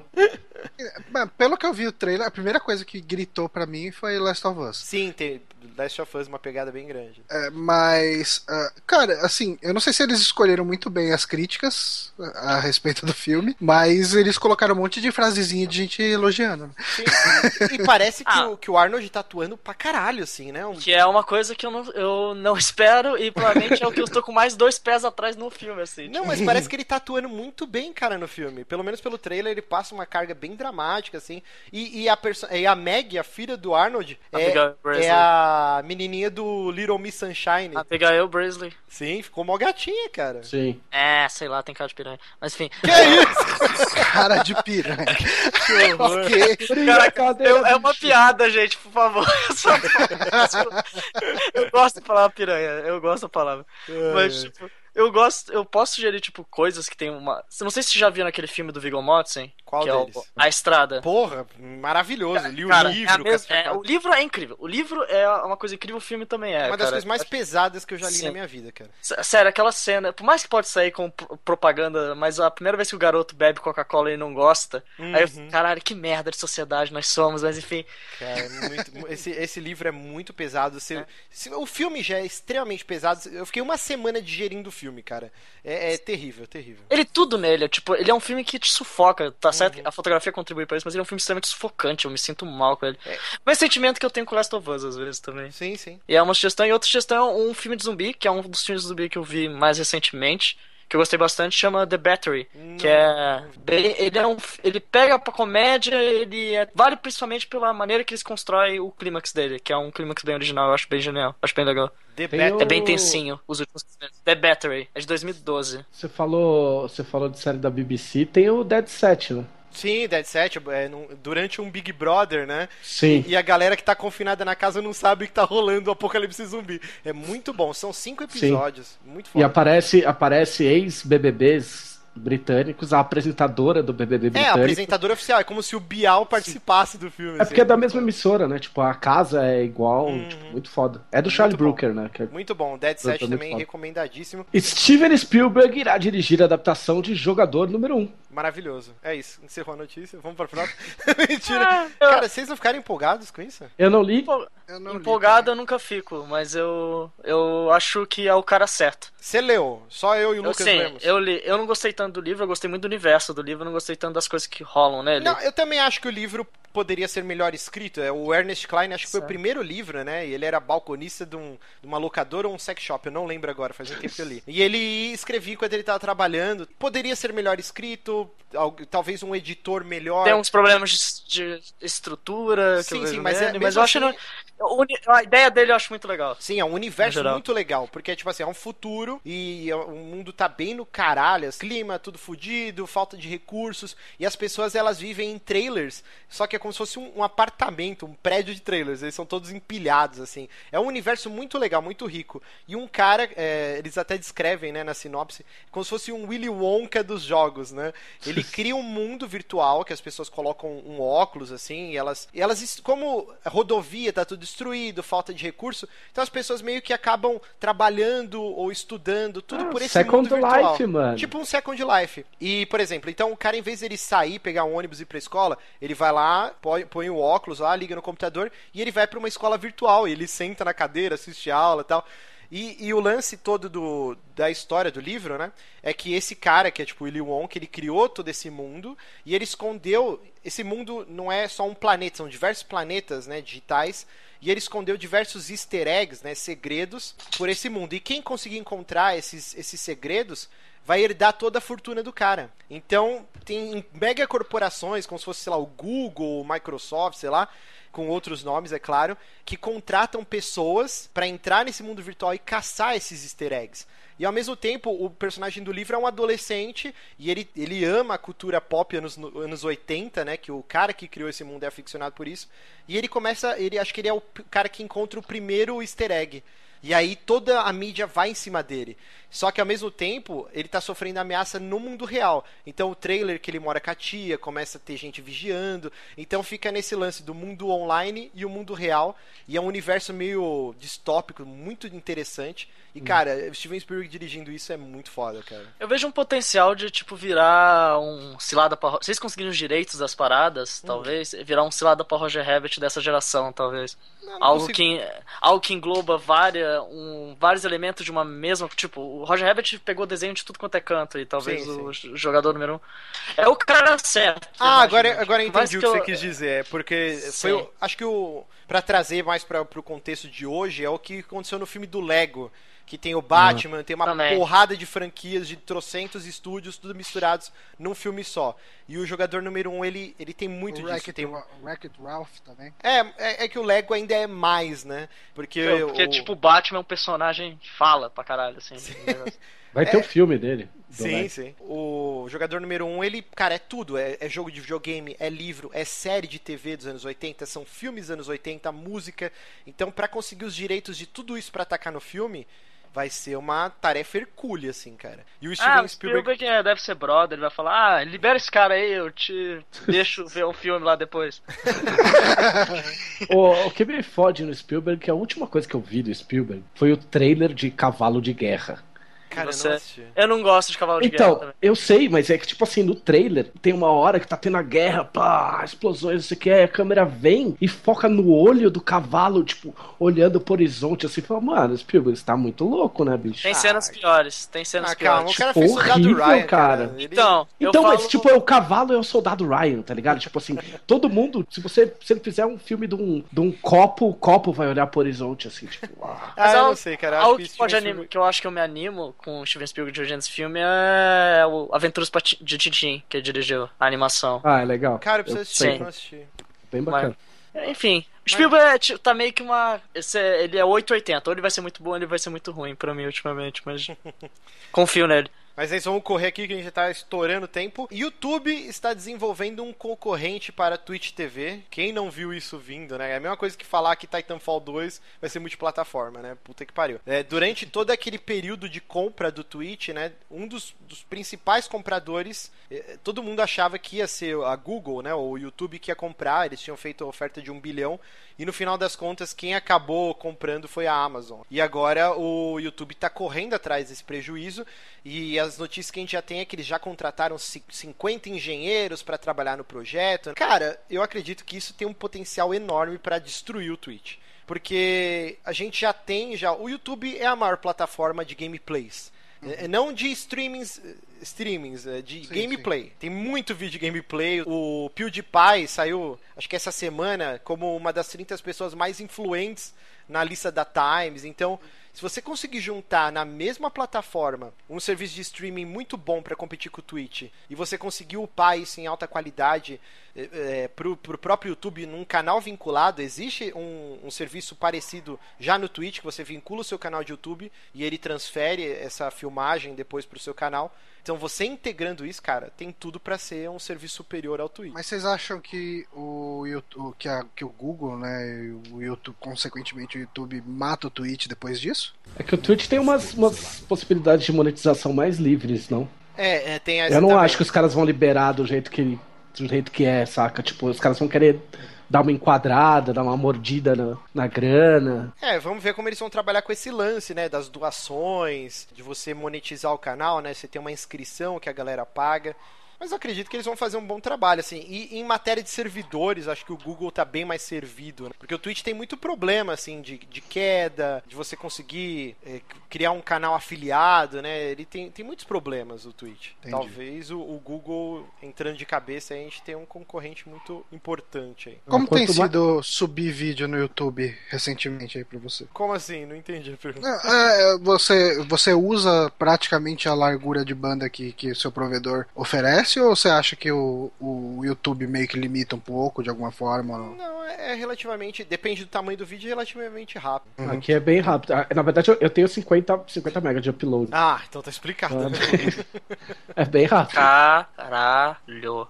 Pelo que eu vi o trailer, a primeira coisa que gritou pra mim foi Last of Us. Sim, tem Last of Us uma pegada bem grande. É, mas, ah, cara, assim, eu não sei se eles escolheram muito bem as críticas a, a respeito do filme, mas eles colocaram um monte de frasezinha de gente elogiando. né? Sim. E parece que, Ah. o, que o Arnold tá atuando pra caralho, assim, né? Um- Que é uma coisa que eu não, eu não espero e provavelmente é o que eu tô com mais dois pés atrás no filme, assim. Não, mas parece que ele tá atuando muito bem, cara, no filme. Pelo menos pelo trailer, ele passa uma carga bem dramática, assim. E, e a, e a Meg, a filha do Arnold, é, Abigail Breslin. é a menininha do Little Miss Sunshine. Abigail Bresley. Sim, ficou mó gatinha, cara. Sim. É, sei lá, tem cara de piranha. Mas enfim. Que é isso? [laughs] Cara de piranha. ok. Caraca, eu- é uma piada, gente, por favor. [laughs] Eu gosto de falar piranha, eu gosto da palavra. Mas, tipo, eu gosto, eu posso sugerir, tipo, coisas que tem uma. Não sei se você já viu naquele filme do Viggo Mortensen. Qual que deles? É o... A Estrada. Porra, maravilhoso. Li o Cara, livro. é a mes- cara. é, o livro é incrível. O livro é uma coisa incrível, o filme também é. Uma das cara. coisas mais pesadas que eu já li Sim. na minha vida, cara. Sério, aquela cena, por mais que pode sair com pro- propaganda, mas a primeira vez que o garoto bebe Coca-Cola e não gosta, aí eu Uhum. fico, caralho, que merda de sociedade nós somos, mas enfim. Cara, é muito- esse, esse livro é muito pesado. Se- É. se- o filme já é extremamente pesado. Eu fiquei uma semana digerindo o filme, cara. É, é terrível, terrível. Ele tudo nele, tipo, ele é um filme que te sufoca, tá certo? Uhum. que A fotografia contribui pra isso, mas ele é um filme extremamente sufocante, eu me sinto mal com ele. É. Mas sentimento que eu tenho com Last of Us às vezes também. Sim, sim. E é uma sugestão, e outra sugestão é um filme de zumbi, que é um dos filmes de zumbi que eu vi mais recentemente, que eu gostei bastante, chama The Battery, que é bem- ele é um ele pega pra comédia, ele é, vale principalmente pela maneira que eles constroem o clímax dele, que é um clímax bem original, eu acho bem genial, acho bem legal. The o- É bem tensinho os últimos. The Battery, é de 2012. Você falou, você falou de série da BBC, tem o Dead Set, né? Sim, Dead Set, é, durante um Big Brother, né? Sim. E a galera que tá confinada na casa não sabe que tá rolando o apocalipse zumbi. É muito bom, são cinco episódios. Muito E foda. aparece, aparece ex-BBBs britânicos, a apresentadora do BBB É, a britânico. apresentadora oficial, é como se o Bial participasse do filme. É porque é assim. da mesma emissora, né? Tipo, a casa é igual, Uhum. tipo, muito foda. É do Charlie bom. Brooker, né? Que é- Muito bom, Dead Set muito também foda. recomendadíssimo. Steven Spielberg irá dirigir a adaptação de Jogador Número 1. Maravilhoso. É isso, encerrou a notícia. Vamos pra próxima. [laughs] [laughs] Mentira. eu- Cara, vocês não ficaram empolgados com isso? Eu não li. Eu não li Empolgado eu também. nunca fico, mas eu eu acho que é o cara certo. Você leu, só eu e o Eu, Lucas sim, lemos. eu li, eu não gostei tanto do livro, eu gostei muito do universo do livro, não gostei tanto das coisas que rolam nele. Não, eu também acho que o livro poderia ser melhor escrito. É, O Ernest Klein, acho que foi o Certo. primeiro livro, né? E ele era balconista de, um, de uma locadora ou um sex shop, eu não lembro agora, faz um tempo que eu li. E ele escrevia quando ele tava trabalhando. Poderia ser melhor escrito, talvez um editor melhor. Tem uns problemas de, de estrutura que Sim, eu sim, mas é- mas eu acho assim- não- o uni- a ideia dele eu acho muito legal. Sim, é um universo muito legal, porque, tipo assim, é um futuro e é- o mundo tá bem no caralho, clima tudo fudido, falta de recursos, e as pessoas, elas vivem em trailers, só que é como se fosse um, um apartamento, um prédio de trailers, eles são todos empilhados, assim. É um universo muito legal, muito rico. E um cara, é, eles até descrevem, né, na sinopse, como se fosse um Willy Wonka dos jogos, né? Ele [laughs] cria um mundo virtual que as pessoas colocam um óculos, assim, e elas, e elas como rodovia tá tudo destruído, falta de recurso, então as pessoas meio que acabam trabalhando ou estudando, tudo Ah, por esse Second mundo virtual. Life, mano. Tipo um Second Life. E, por exemplo, então o cara, em vez dele sair, pegar um ônibus e ir pra escola, ele vai lá, põe, põe o óculos lá, liga no computador e ele vai pra uma escola virtual. E ele senta na cadeira, assiste a aula e tal. E, e o lance todo do, da história do livro, né? É que esse cara, que é tipo o Willy Wonka, ele criou todo esse mundo e ele escondeu. Esse mundo não é só um planeta, são diversos planetas, né? Digitais. E ele escondeu diversos easter eggs, né? Segredos por esse mundo. E quem conseguir encontrar esses, esses segredos vai herdar toda a fortuna do cara. Então, tem mega corporações, como se fosse, sei lá, o Google, o Microsoft, sei lá, com outros nomes, é claro, que contratam pessoas para entrar nesse mundo virtual e caçar esses easter eggs. E ao mesmo tempo, o personagem do livro é um adolescente e ele, ele ama a cultura pop anos, anos 80, né? Que o cara que criou esse mundo é aficionado por isso. E ele começa, ele acho que ele é o cara que encontra o primeiro easter egg. E aí toda a mídia vai em cima dele. Só que ao mesmo tempo, ele tá sofrendo ameaça no mundo real. Então o trailer que ele mora com a tia, começa a ter gente vigiando. Então fica nesse lance do mundo online e o mundo real. E é um universo meio distópico, muito interessante. E cara, Steven Spielberg dirigindo isso é muito foda, cara. Eu vejo um potencial de, tipo, virar um cilada pra... Vocês conseguiram os direitos das paradas, Hum. talvez, virar um cilada pra Roger Rabbit dessa geração, talvez. Não, não Algo consigo- que, algo que engloba várias, um, vários elementos de uma mesma. Tipo, o Roger Rabbit pegou desenho de tudo quanto é canto, e talvez Sim, o jogador número um. É o cara certo. Ah, agora, agora entendi o que eu- você quis dizer. É porque foi, Sim. o- acho que o para trazer mais para pro contexto de hoje é o que aconteceu no filme do Lego, que tem o Batman, tem uma Também. porrada de franquias de trocentos estúdios, tudo misturados num filme só. E o jogador número um, ele, ele tem muito O disso. Tem... Ra- Wreck-It Ralph também. É, é, é que o Lego ainda é mais, né? Porque, Não, Porque, o... tipo, o Batman é um personagem que fala pra caralho, assim. [laughs] Vai ter o filme dele. Sim, Lego. sim. O jogador número um, ele, cara, é tudo. É, é jogo de videogame, é livro, é série de TV dos anos 80, são filmes dos anos 80, música. Então, pra conseguir os direitos de tudo isso pra atacar no filme, vai ser uma tarefa hercúlea, assim, cara. E o Steven Ah, o Spielberg. Spielberg é, deve ser brother, ele vai falar, ah, libera esse cara aí, eu te [laughs] deixo ver o filme lá depois. [laughs] o, o que me fode no Spielberg, que a última coisa que eu vi do Spielberg foi o trailer de Cavalo de Guerra. Cara, eu Você- não assisti. Eu não gosto de cavalo de guerra Então, eu sei, mas é que, tipo assim, no trailer tem uma hora que tá tendo a guerra, pá, explosões, não sei o que, aí a câmera vem e foca no olho do cavalo, tipo, olhando pro horizonte, assim, fala, mano, Spielberg, você tá muito louco, né, bicho? Tem cenas piores, tem cenas Ah, calma, piores. o cara Tipo, fez Soldado horrível, Ryan, cara. cara. Ele- Então, eu Então, mas falo- tipo, é o cavalo é o soldado Ryan, tá ligado? Tipo assim, todo mundo, se você se ele fizer um filme de um, de um copo, o copo vai olhar pro horizonte, assim, tipo, [laughs] ah. Ah, eu não sei, cara. eu Algo que, que pode anima, que eu acho que eu me animo com o Steven Spielberg dirigindo esse filme é o Aventuras de Tintin, que ele dirigiu, a animação. Ah, é legal. Cara, eu preciso Eu assistir, eu assisti. Bem bacana. Enfim, o Spielberg é, tipo, tá meio que uma. esse é- ele é 880, ou ele vai ser muito bom ou ele vai ser muito ruim pra mim ultimamente, mas. [laughs] Confio nele. Mas aí vamos correr aqui que a gente já tá estourando tempo. YouTube está desenvolvendo um concorrente para Twitch TV. Quem não viu isso vindo, né? É a mesma coisa que falar que Titanfall 2 vai ser multiplataforma, né? Puta que pariu. É, durante todo aquele período de compra do Twitch, né? Um dos, dos principais compradores, eh, todo mundo achava que ia ser a Google, né? Ou o YouTube que ia comprar. Eles tinham feito a oferta de um bilhão. E no final das contas, quem acabou comprando foi a Amazon. E agora o YouTube está correndo atrás desse prejuízo. E as notícias que a gente já tem é que eles já contrataram ci- 50 engenheiros para trabalhar no projeto. Cara, eu acredito que isso tem um potencial enorme para destruir o Twitch. Porque a gente já tem já o YouTube é a maior plataforma de gameplays. É, Não de streamings, streamings, é de Sim, gameplay. Tem muito vídeo de gameplay. O PewDiePie saiu, acho que essa semana, como uma das 30 pessoas mais influentes na lista da Times. Então, se você conseguir juntar na mesma plataforma um serviço de streaming muito bom para competir com o Twitch e você conseguir upar isso em alta qualidade é, é, pro, pro próprio YouTube num canal vinculado, existe um, um serviço parecido já no Twitch que você vincula o seu canal de YouTube e ele transfere essa filmagem depois pro seu canal. Então você integrando isso, cara, tem tudo para ser um serviço superior ao Twitch. Mas vocês acham que o YouTube, que, a- que o Google, né, e o YouTube, consequentemente o YouTube, mata o Twitch depois disso? É que o Twitch tem umas, umas possibilidades de monetização mais livres, não? É, é, tem essa Eu não também. acho que os caras vão liberar do jeito que, do jeito que é, saca? Tipo, os caras vão querer dar uma enquadrada, dar uma mordida na, na grana. É, vamos ver como eles vão trabalhar com esse lance, né? Das doações, de você monetizar o canal, né? Você tem uma inscrição que a galera paga. Mas eu acredito que eles vão fazer um bom trabalho, assim. E em matéria de servidores, acho que o Google tá bem mais servido. Né? Porque o Twitch tem muito problema, assim, de, de queda, de você conseguir é, criar um canal afiliado, né? Ele tem, tem muitos problemas, o Twitch. Entendi. Talvez o, o Google entrando de cabeça, a gente tem um concorrente muito importante aí. Como Quanto tem mais- sido subir vídeo no YouTube recentemente aí pra você? Como assim? Não entendi a pergunta. É, é, você, você usa praticamente a largura de banda que, que o seu provedor oferece ou você acha que o, o YouTube meio que limita um pouco de alguma forma? não? Não, é é relativamente. Depende do tamanho do vídeo, é relativamente rápido. Uhum. Aqui é bem rápido. Ah, Na verdade, eu, eu tenho 50, 50 MB de upload. Ah, então tá explicado. [laughs] É bem rápido. Caralho.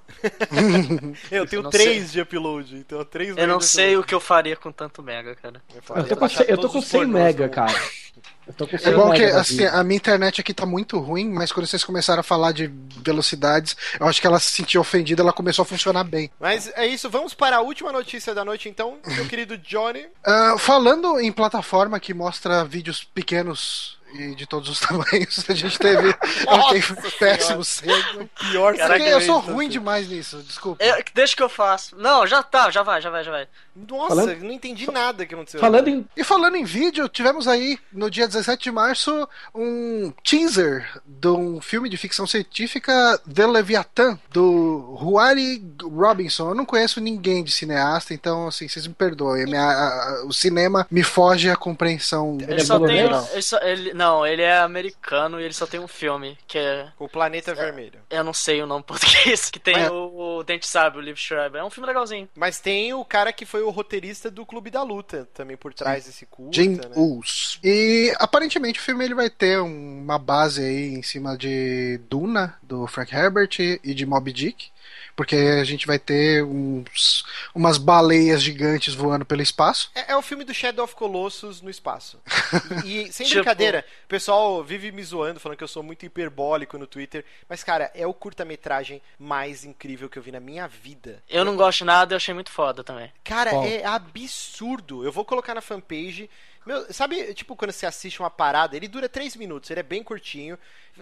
[laughs] Eu tenho não 3 de upload, então 3 Eu não sei o que eu faria com tanto mega, cara. Eu tô com, 100 eu tô com 100 mega, cara. [laughs] Eu tô com 100 É bom que assim, a minha internet aqui tá muito ruim, mas quando vocês começaram a falar de velocidades, eu acho que ela se sentiu ofendida, ela começou a funcionar bem. Mas é isso, vamos para a última notícia da noite então, meu querido Johnny. Ah, falando em plataforma que mostra vídeos pequenos e de todos os [laughs] tamanhos, a gente teve Nossa ok, péssimo segue. Pior Caraca, eu sou ruim demais nisso, desculpa. Eu- deixa que eu faço. Não, já tá, já vai, já vai, já vai. Nossa, Falando- não entendi nada que aconteceu. Falando em. E falando em vídeo, tivemos aí no dia 17 de março um teaser de um filme de ficção científica The Leviathan, do Huari Robinson. Eu não conheço ninguém de cineasta, então assim, vocês me perdoem. Minha- a- a- o cinema me foge à compreensão. Ele, Ele é só tem. polonês? Ele só- ele- não, ele é americano e ele só tem um filme, que é. O Planeta Vermelho. Eu não sei o nome [laughs] português, que tem Mas- o, o Dente Sabe, o Liv Schreiber. É um filme legalzinho. Mas tem o cara que foi o roteirista do Clube da Luta, também por trás desse curta, Jim né? Us. E aparentemente o filme ele vai ter uma base aí em cima de Duna, do Frank Herbert, e de Moby Dick. Porque a gente vai ter uns, umas baleias gigantes voando pelo espaço. É, é o filme do Shadow of Colossus no espaço. E, e [laughs] sem Tipo- brincadeira, O pessoal vive me zoando, falando que eu sou muito hiperbólico no Twitter. Mas, cara, é o curta-metragem mais incrível que eu vi na minha vida. Eu não gosto de nada, eu achei muito foda também. Cara, Bom. é absurdo. Eu vou colocar na fanpage. Meu, sabe, tipo, quando você assiste uma parada, ele dura três minutos, ele é bem curtinho,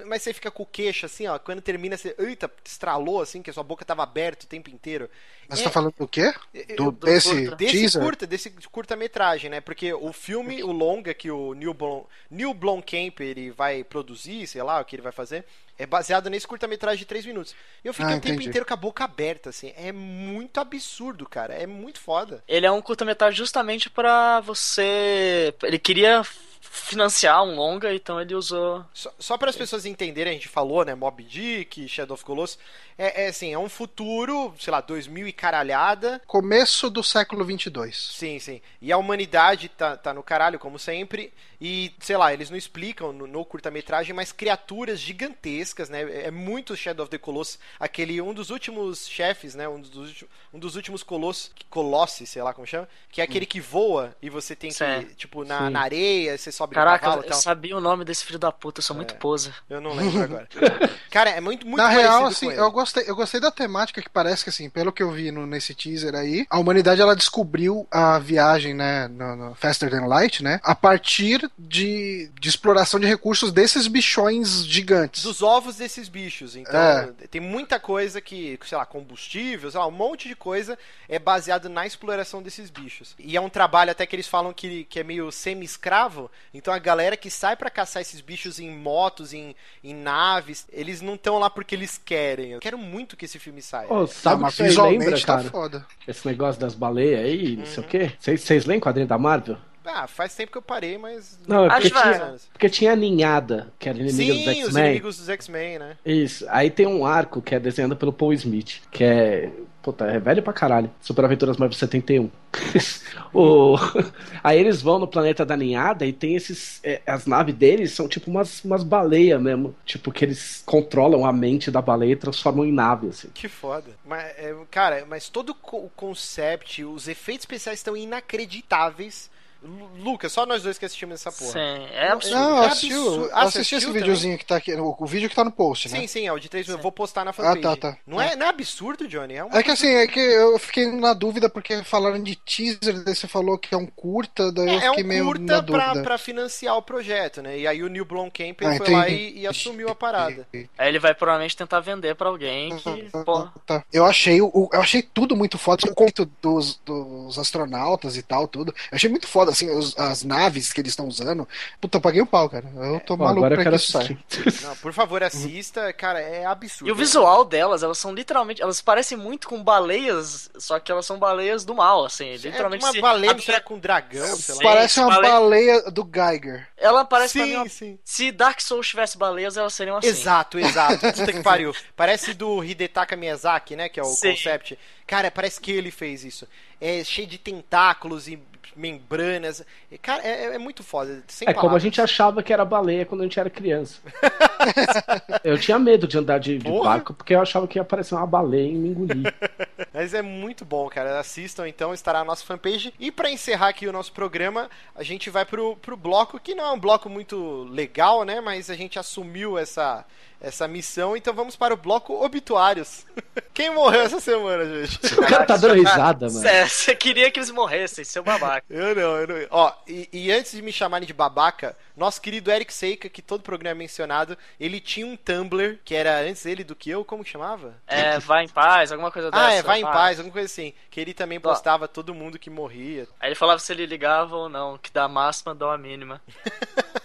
mas você fica com o queixo assim, ó. Quando termina, você. Eita, estralou assim, que a sua boca tava aberta o tempo inteiro. Mas É- você tá falando do quê? Do, do desse curta. Desse teaser? curta, desse curta-metragem, né? Porque o filme, o longa que o Neil, Blom, Neil Blomkamp ele vai produzir, sei lá, o que ele vai fazer, é baseado nesse curta-metragem de 3 minutos. E eu fiquei Ah, o tempo inteiro com a boca aberta, assim. É muito absurdo, cara. É muito foda. Ele é um curta-metragem justamente pra você. Ele queria financiar um longa, então ele usou. Só, só para as pessoas entenderem, a gente falou, né? Mob Dick, Shadow of Colossus. É, é assim, é um futuro, sei lá, 2000 e caralhada. Começo do século 22. Sim, sim. E a humanidade tá, tá no caralho, como sempre. E, sei lá, eles não explicam no, no curta-metragem, mas criaturas gigantescas, né? É muito Shadow of the Colossus. Aquele, um dos últimos chefes, né? Um dos, um dos últimos colossos, colossi, sei lá como chama. Que é aquele que voa e você tem que, Sim. tipo, na, na areia, você sobe no Caraca, cavalo e eu tal. sabia o nome desse filho da puta, eu sou muito É. poser. Eu não lembro agora. [laughs] Cara, é muito, muito Na real, assim, eu gostei, eu gostei da temática que parece que, assim, pelo que eu vi no- nesse teaser aí, a humanidade ela descobriu a viagem, né, no, no Faster Than Light, né, a partir de, de exploração de recursos desses bichões gigantes. dos ovos desses bichos. Então, É. tem muita coisa que, sei lá, combustível, sei lá, um monte de coisa é baseado na exploração desses bichos. E é um trabalho até que eles falam que, que é meio semi-escravo. Então, a galera que sai pra caçar esses bichos em motos, em, em naves, eles não estão lá porque eles querem. Eu quero muito que esse filme saia. Ah, sabe o mas que você visualmente lembra, tá cara? foda. Esse negócio das baleias aí, não Uhum. sei o quê. Vocês vocês lêem quadrinho da Marvel? Ah, faz tempo que eu parei, mas. Não, é Acho porque tinha, porque tinha a ninhada, que era inimiga dos Sim, os X-Men. inimigos dos X-Men, né? Isso. Aí tem um arco que é desenhado pelo Paul Smith, que é. Puta, é velho pra caralho. Super Aventuras Marvel 71. [laughs] o... [laughs] Aí eles vão no planeta da ninhada e tem esses. é, as naves deles são tipo umas, umas baleias mesmo. Tipo, que eles controlam a mente da baleia e transformam em nave, assim. Que foda. Mas, é, cara, mas todo o co- o concept, os efeitos especiais estão inacreditáveis. Lu- Lucas, só nós dois que assistimos essa porra. Sim, é absurdo. Não, É assistiu, absurdo. Ah, assisti esse videozinho que tá aqui, o, vídeo que tá no post, né? Sim, sim, é o de 3 mil. Vou postar na fanpage. tá, tá. Não, é, não é absurdo, Johnny? É, É que assim, é que eu fiquei na dúvida porque falaram de teaser, daí você falou que é um curta, daí eu É, é fiquei um meio na curta pra, pra financiar o projeto, né? E aí o Neil Blomkamp Ah, foi lá entendi. e, e assumiu a parada. Aí ele vai provavelmente tentar vender pra alguém que, porra. Tá. Eu achei o, eu achei tudo muito foda, o conto dos, dos astronautas e tal, tudo. Eu achei muito foda, assim, os- as naves que eles estão usando. Puta, eu paguei o pau, cara. Eu tô Pô, maluco agora eu pra quero que isso. Não, por favor, assista. Cara, é absurdo. E o visual delas, elas são literalmente. Elas parecem muito com baleias, só que elas são baleias do mal, assim. É Literalmente. uma se- baleia misturada com dragão, sei lá. Parece uma baleia- baleia do Geiger. Ela parece pra mim Sim, uma... sim. Se Dark Souls tivesse baleias, elas seriam assim. Exato, exato. [laughs] Puta que pariu. Parece do Hidetaka Miyazaki, né? Que é o Sim. concept. Cara, parece que ele fez isso. É cheio de tentáculos e membranas. Cara, é, é muito foda. É como a palavras. gente achava que era baleia quando a gente era criança. [laughs] [laughs] eu tinha medo de andar de, de barco porque eu achava que ia aparecer uma baleia e me engolir. [laughs] Mas é muito bom, cara. Assistam então, estará na nossa fanpage. E pra encerrar aqui o nosso programa, a gente vai pro, pro bloco, que não é um bloco muito legal, né? Mas a gente assumiu essa, essa missão, então vamos para o bloco Obituários. [laughs] Quem morreu essa semana, gente? o cara tá dando risada, mano. Você queria que eles morressem, seu babaca. Eu não, eu não. Ó, e, e antes de me chamarem de babaca, nosso querido Eric Seika, que todo programa é mencionado, ele tinha um Tumblr, que era antes ele do que eu, como chamava? É, vai em paz, alguma coisa dessa. Ah, é, vai em paz, alguma coisa assim. Que ele também postava todo mundo que morria. Aí ele falava se ele ligava ou não, que dá a máxima, dá a mínima. [laughs]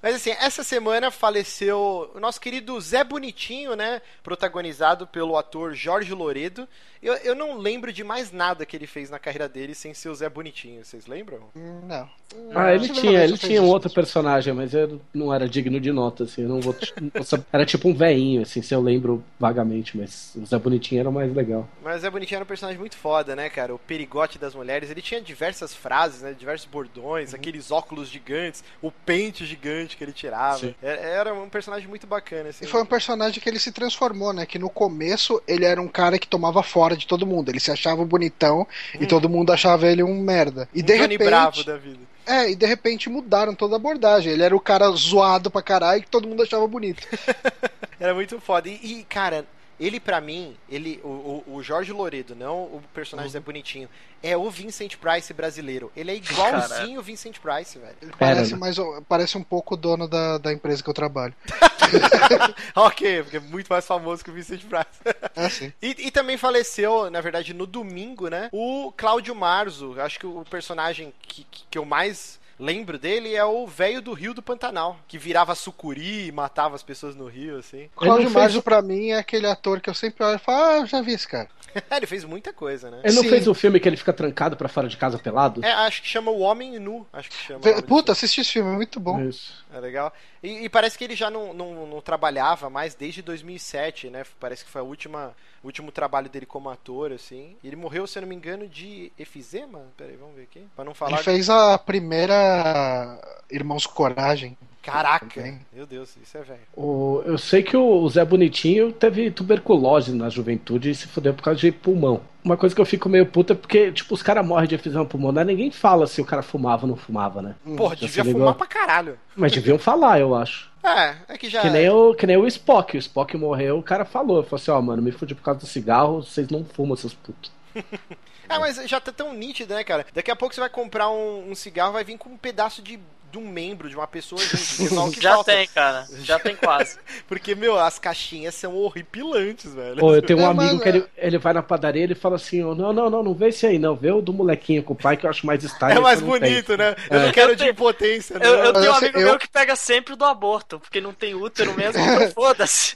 Mas assim, essa semana faleceu o nosso querido Zé Bonitinho, né? Protagonizado pelo ator Jorge Loredo. Eu, eu não lembro de mais nada que ele fez na carreira dele sem ser o Zé Bonitinho. Vocês lembram? Não. Ah, ele tinha, ele tinha um isso. outro personagem, mas eu não era digno de nota, assim, eu não vou. Era tipo um veinho, assim, se eu lembro vagamente, mas o Zé Bonitinho era o mais legal. Mas o Zé Bonitinho era um personagem muito foda, né, cara? O perigote das mulheres. Ele tinha diversas frases, né? Diversos bordões, aqueles óculos gigantes, o pente gigante. que ele tirava. É, era um personagem muito bacana. Assim. E foi um personagem que ele se transformou, né? Que no começo ele era um cara que tomava fora de todo mundo. Ele se achava bonitão hum. e todo mundo achava ele um merda. E um de Johnny repente. Bravo da vida. É, e de repente mudaram toda a abordagem. Ele era o cara zoado pra caralho que todo mundo achava bonito. [laughs] era muito foda. E, e cara, ele, para mim, ele, o, o, Jorge Loredo, não o personagem uhum. é bonitinho, é o Vincent Price brasileiro. Ele é igualzinho o Vincent Price, velho. Ele parece, mais, parece um pouco o dono da, da empresa que eu trabalho. [laughs] ok, porque é muito mais famoso que o Vincent Price. É, sim. E, e, também faleceu, na verdade, no domingo, né? O Cláudio Marzo. Acho que o personagem que, que eu mais lembro dele é o velho do Rio do Pantanal, que virava sucuri e matava as pessoas no rio, assim. Cláudio Marzo, pra mim, é aquele ator que eu sempre olho e falo, ah, eu já vi esse cara. [laughs] ele fez muita coisa, né? Ele não Sim. fez o um filme que ele fica trancado para fora de casa pelado? É, acho que chama O Homem Nu. Acho que chama. Puta, assisti esse filme, é muito bom. Isso. É legal. E, e, parece que ele já não, não, não, trabalhava mais desde 2007, né? Parece que foi a última, o último trabalho dele como ator, assim. Ele morreu, se eu não me engano, de efizema? Peraí, vamos ver aqui. Pra não falar. Ele fez a primeira Irmãos Coragem. Caraca! Também. Meu Deus, isso é velho. Eu sei que o Zé Bonitinho teve tuberculose na juventude e se fudeu por causa de pulmão. Uma coisa que eu fico meio puta é porque, tipo, os caras morrem de efizema pulmonar, ninguém fala se o cara fumava ou não fumava, né? Porra, já devia fumar pra caralho. Mas deviam falar, eu acho. É, é que já. Que nem, o, que nem o Spock. O Spock morreu, o cara falou. Falou assim: ó, oh, mano, me fudi por causa do cigarro, vocês não fumam, seus putos. [laughs] É, mas já tá tão nítido, né, cara? Daqui a pouco você vai comprar um, um cigarro, vai vir com um pedaço de de um membro de uma pessoa [laughs] junto. Já falta. tem, cara. Já tem quase. [laughs] Porque, meu, as caixinhas são horripilantes, velho. Pô, eu tenho um é, amigo mas, que ele, ele vai na padaria e ele fala assim: oh, não, não, não, não vê esse aí, não. Vê o do molequinho com o pai que eu acho mais style. [laughs] É mais bonito, né? Eu não quero eu de tenho, impotência, Eu, eu tenho um amigo eu... meu que pega sempre o do aborto, porque não tem útero mesmo, então foda-se.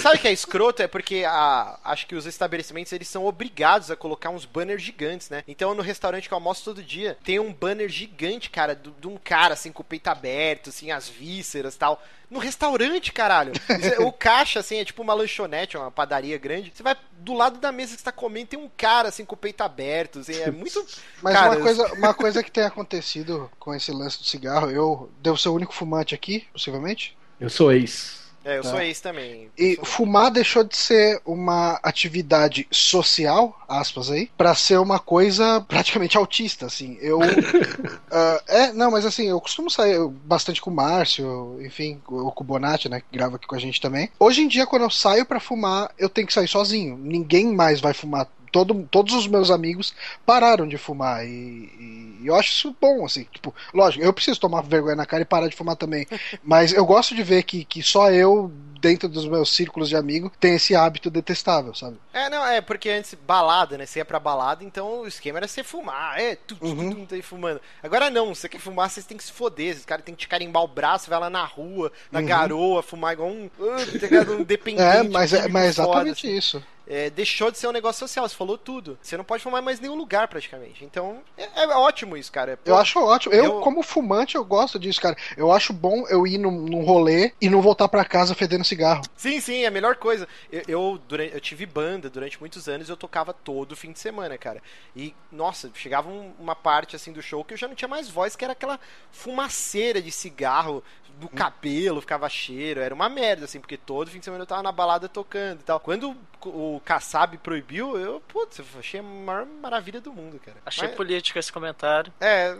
Sabe o que é escroto? É porque a, acho que os estabelecimentos eles são obrigados a colocar uns banners gigantes, né? Então no restaurante que eu almoço todo dia, tem um banner gigante, cara, de um cara assim com o peito aberto, assim, as vísceras tal. No restaurante, caralho. o caixa, assim, é tipo uma lanchonete, uma padaria grande. Você vai do lado da mesa que você tá comendo, tem um cara, assim, com o peito aberto. Assim, é muito. [laughs] Mas cara, uma, coisa, [laughs] uma coisa que tem acontecido com esse lance do cigarro, eu devo ser o único fumante aqui, possivelmente? Eu sou ex. É, eu tá. sou ex também. E fumar deixou de ser uma atividade social, aspas aí, para ser uma coisa praticamente autista, assim. Eu. uh, [laughs] é, não, mas assim, eu costumo sair bastante com o Márcio, enfim, ou com o Bonatti, né, que grava aqui com a gente também. Hoje em dia, quando eu saio para fumar, eu tenho que sair sozinho. Ninguém mais vai fumar todo, todos os meus amigos pararam de fumar e, e, eu acho isso bom, assim, tipo, lógico, eu preciso tomar vergonha na cara e parar de fumar também, [laughs] mas eu gosto de ver que, que só eu dentro dos meus círculos de amigos tem esse hábito detestável, sabe? É, não, é porque antes balada, né, você ia pra balada, então o esquema era você fumar, é, tu, uhum. tu, tu, tu fumando. Agora não, você quer fumar, vocês têm que se foder, os caras têm que te carimbar o braço, vai lá na rua, na uhum. garoa, fumar igual um, uh, um [laughs] dependente. É, mas é, mas é exatamente foda, assim. isso é, deixou de ser um negócio social. Você falou tudo. Você não pode fumar mais nenhum lugar, praticamente. Então, é, é ótimo isso, cara. Pô, eu acho ótimo. Eu, eu, como fumante, eu gosto disso, cara. Eu acho bom eu ir num, num rolê e não voltar para casa fedendo cigarro. Sim, sim, é a melhor coisa. Eu, eu, durante, eu tive banda durante muitos anos e eu tocava todo fim de semana, cara. E, nossa, chegava um, uma parte, assim, do show que eu já não tinha mais voz, que era aquela fumaceira de cigarro do cabelo, ficava cheiro. Era uma merda, assim, porque todo fim de semana eu tava na balada tocando e tal. Quando o Kassab proibiu, eu, putz, achei a maior maravilha do mundo, cara. Achei mas... político esse comentário. É,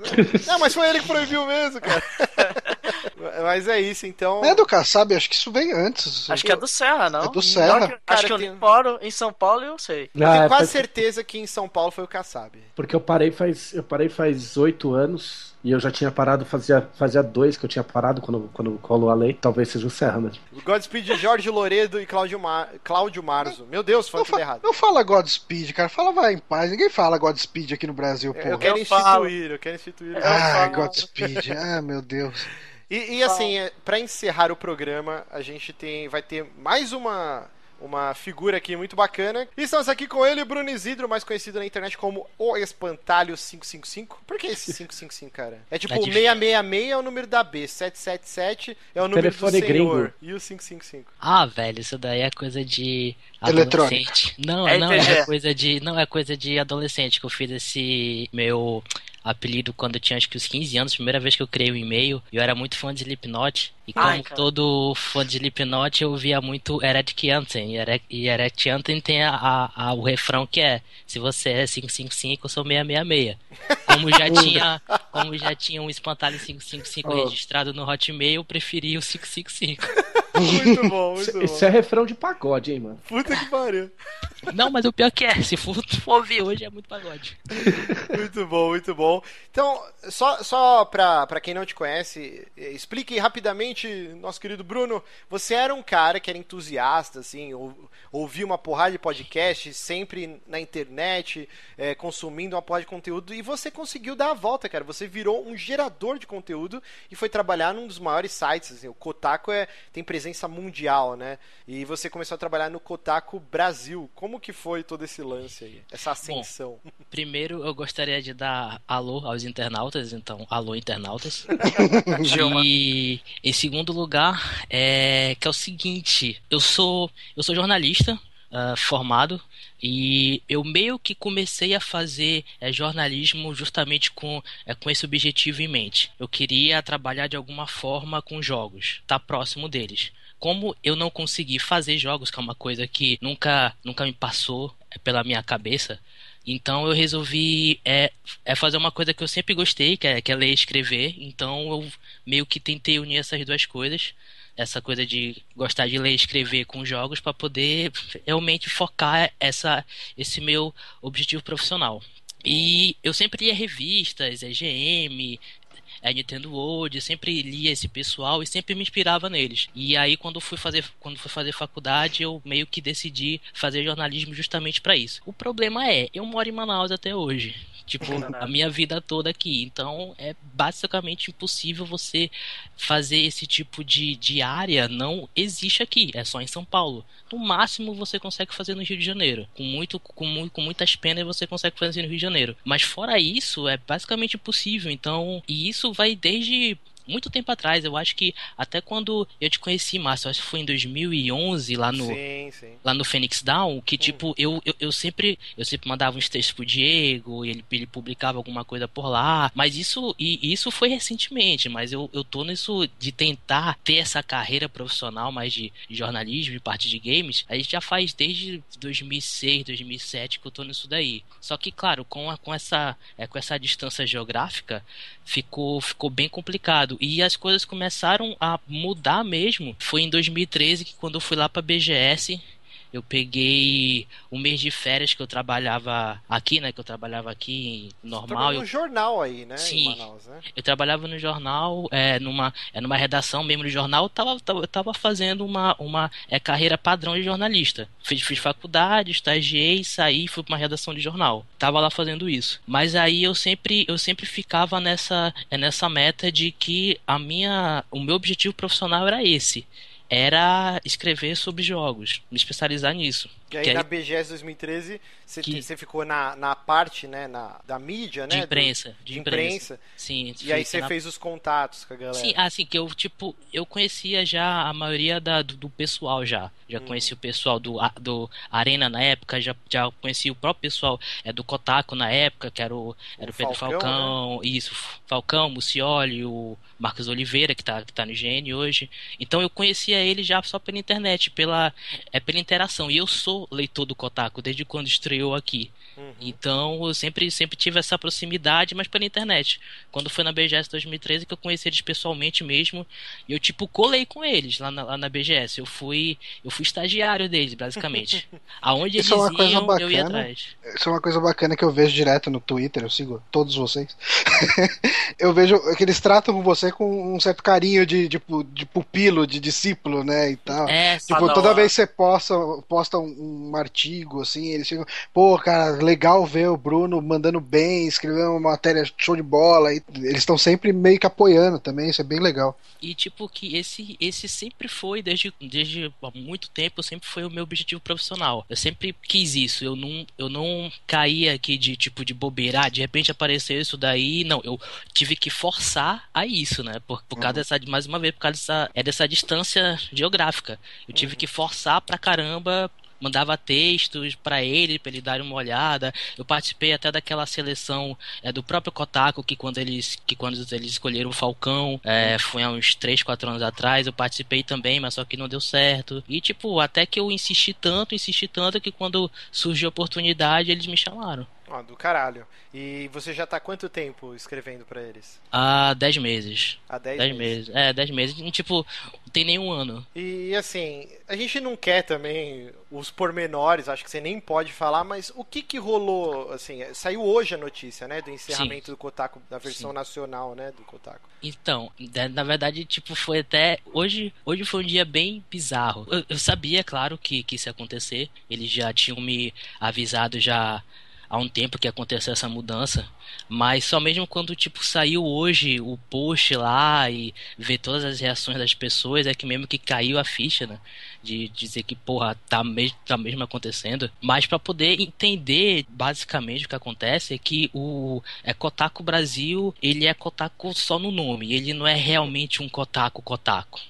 não, mas foi ele que proibiu mesmo, cara. [laughs] mas é isso, então. Não é do Kassab, acho que isso vem antes. Acho que é do Serra, não? É do Serra. Não, acho que eu tem... moro em São Paulo e eu sei. Eu tenho ah, quase certeza que em São Paulo foi o Kassab. Porque eu parei faz. Eu parei faz oito anos e eu já tinha parado, fazia, fazia dois que eu tinha parado quando, quando colou a lei. Talvez seja o Serra mesmo. Godspeed Jorge Loredo e Cláudio, Mar... Cláudio Marzo. Meu Deus, foi tudo errado. Não fala Godspeed, cara. Fala vai em paz. Ninguém fala Godspeed aqui no Brasil, pô. Eu quero eu instituir, falo. eu quero instituir. Ah, Godspeed. [laughs] ah, meu Deus. E, e assim, é, para encerrar o programa, a gente tem, vai ter mais uma uma figura aqui muito bacana. E estamos aqui com ele, Bruno Isidro, mais conhecido na internet como o Espantalho 555. Por que esse 555, cara? É tipo, é 666 é o número da B, 777 é o número Telefone do senhor. Gringo. E o 555? Ah, velho, isso daí é coisa de adolescente. Não, é não, é coisa de. Não, é coisa de adolescente que eu fiz esse meu apelido quando eu tinha acho que uns 15 anos, primeira vez que eu criei o um e-mail. Eu era muito fã de Slipknot. E como Ai, todo fã de Slipknot, eu via muito Eretic Anthem. E Eretic Anthem tem a, a, a, o refrão que é Se você é 555, eu sou 666. Como já [laughs] tinha, como já tinha um espantalho 555 oh. registrado no Hotmail, eu preferi o 555. [laughs] muito bom, muito bom. Isso é refrão de pagode, hein, mano? Puta que pariu. Não, mas o pior que é, se for, for ouvir hoje é muito pagode. muito bom, muito bom. Então, só, só pra, pra quem não te conhece, explique rapidamente, nosso querido Bruno, você era um cara que era entusiasta, assim, ou, ouvia uma porrada de podcast, sempre na internet, é, consumindo uma porrada de conteúdo, e você conseguiu dar a volta, cara. Você virou um gerador de conteúdo e foi trabalhar num dos maiores sites, assim, o Kotaku é, tem presença mundial, né? E você começou a trabalhar no Kotaku Brasil. Como como que foi todo esse lance aí, essa ascensão? Bom, primeiro eu gostaria de dar alô aos internautas, então alô internautas. [laughs] e em segundo lugar, é que é o seguinte, eu sou eu sou jornalista, Uh, formado e eu meio que comecei a fazer é, jornalismo justamente com, é, com esse objetivo em mente. Eu queria trabalhar de alguma forma com jogos, estar tá próximo deles como eu não consegui fazer jogos, que é uma coisa que nunca, nunca me passou pela minha cabeça, então eu resolvi é, é fazer uma coisa que eu sempre gostei, que é, que é ler e escrever. Então eu meio que tentei unir essas duas coisas. Essa coisa de gostar de ler e escrever com jogos para poder realmente focar essa, esse meu objetivo profissional. E eu sempre lia revistas, EGM, é, Nintendo World, sempre lia esse pessoal e sempre me inspirava neles. E aí quando fui fazer quando fui fazer faculdade, eu meio que decidi fazer jornalismo justamente para isso. O problema é, eu moro em Manaus até hoje. Tipo, [laughs] a minha vida toda aqui. Então, é basicamente impossível você fazer esse tipo de, de área. Não existe aqui. É só em São Paulo. No máximo, você consegue fazer no Rio de Janeiro. Com, muito, com, com muitas penas, você consegue fazer no Rio de Janeiro. Mas fora isso, é basicamente impossível. Então, e isso vai desde muito tempo atrás. Eu acho que até quando eu te conheci, Márcio, acho que foi em 2011 lá no sim, sim. lá no Phoenix Down, que hum. tipo eu, eu, eu, sempre eu sempre mandava uns textos pro Diego, e ele, ele publicava alguma coisa por lá. Mas isso e isso foi recentemente, mas eu, eu tô nisso de tentar ter essa carreira profissional mais de jornalismo e parte de games. A gente já faz desde 2006, 2007 que eu tô nisso daí. Só que claro, com a, com essa é, com essa distância geográfica ficou ficou bem complicado e as coisas começaram a mudar mesmo. Foi em 2013 que quando eu fui lá para BGS, eu peguei um mês de férias que eu trabalhava aqui, né? Que eu trabalhava aqui normal. Você no jornal aí, né? Sim. Manaus, né? Eu trabalhava no jornal, é, numa, é, numa redação mesmo do jornal, eu tava, tava, eu tava fazendo uma, uma é, carreira padrão de jornalista. Fiz, fiz faculdade, estagiei, saí, fui pra uma redação de jornal. Tava lá fazendo isso. Mas aí eu sempre, eu sempre ficava nessa, é, nessa meta de que a minha, o meu objetivo profissional era esse era escrever sobre jogos, me especializar nisso. E aí, na BGS 2013 você, que... ficou na, na parte né, na, da mídia, né? De imprensa. Do, de, imprensa. imprensa. Sim. E aí você na... fez os contatos com a galera. Sim, assim, que eu, tipo, eu conhecia já a maioria da, do, do pessoal já. Já hum. conheci o pessoal do, do Arena na época, já, já conheci o próprio pessoal é, do Kotaku na época, que era o, era o, o Pedro Falcão, Falcão né? isso, Falcão, Mucioli, o Marcos Oliveira, que tá, que tá no GN hoje. Então eu conhecia ele já só pela internet, pela, é, pela interação. E eu sou leitor do Kotaku desde quando estreou aqui. Uhum. Então eu sempre, sempre tive essa proximidade, mas pela internet. Quando foi na BGS 2013 que eu conheci eles pessoalmente mesmo, e eu tipo colei com eles lá na, lá na BGS. Eu fui, eu fui estagiário deles, basicamente. [laughs] Aonde Isso eles é iam, bacana, eu ia atrás. Isso é uma coisa bacana que eu vejo direto no Twitter, eu sigo todos vocês. [laughs] eu vejo que eles tratam você com um certo carinho de, de, de pupilo, de discípulo, né, e tal. É, tipo, toda vez que você posta, posta um, um artigo, assim, eles ficam, pô, cara, legal ver o Bruno mandando bem, escrevendo uma matéria show de bola. E eles estão sempre meio que apoiando também, isso é bem legal. E tipo que esse esse sempre foi desde desde há muito tempo, sempre foi o meu objetivo profissional. Eu sempre quis isso. Eu não eu não caía aqui de tipo de bobeira, ah, de repente apareceu isso daí. Não, eu tive que forçar a isso, né? Por, por causa uhum. dessa mais uma vez por causa dessa é dessa distância geográfica. Eu tive uhum. que forçar pra caramba mandava textos para ele, para ele dar uma olhada. Eu participei até daquela seleção é, do próprio Kotaku, que quando eles, que quando eles escolheram o Falcão, é, foi há uns 3, 4 anos atrás, eu participei também, mas só que não deu certo. E, tipo, até que eu insisti tanto, insisti tanto, que quando surgiu a oportunidade, eles me chamaram. Ó, do caralho. E você já tá quanto tempo escrevendo para eles? Há 10 meses. Há 10 meses. meses. É, 10 meses. E, tipo, não tem nenhum ano. E assim, a gente não quer também os pormenores, acho que você nem pode falar, mas o que que rolou, assim, saiu hoje a notícia, né, do encerramento Sim. do Kotaku, da versão Sim. nacional, né, do Kotaku. Então, na verdade, tipo, foi até. Hoje, hoje foi um dia bem bizarro. Eu, eu sabia, claro, que, que isso ia acontecer. Eles já tinham me avisado já há um tempo que ia acontecer essa mudança. Mas só mesmo quando, tipo, saiu hoje o post lá e ver todas as reações das pessoas, é que mesmo que caiu a ficha, né? De dizer que, porra, tá mesmo, tá mesmo acontecendo. Mas para poder entender basicamente o que acontece é que o é Kotaku Brasil, ele é Kotaku só no nome, ele não é realmente um Kotaku Kotaku.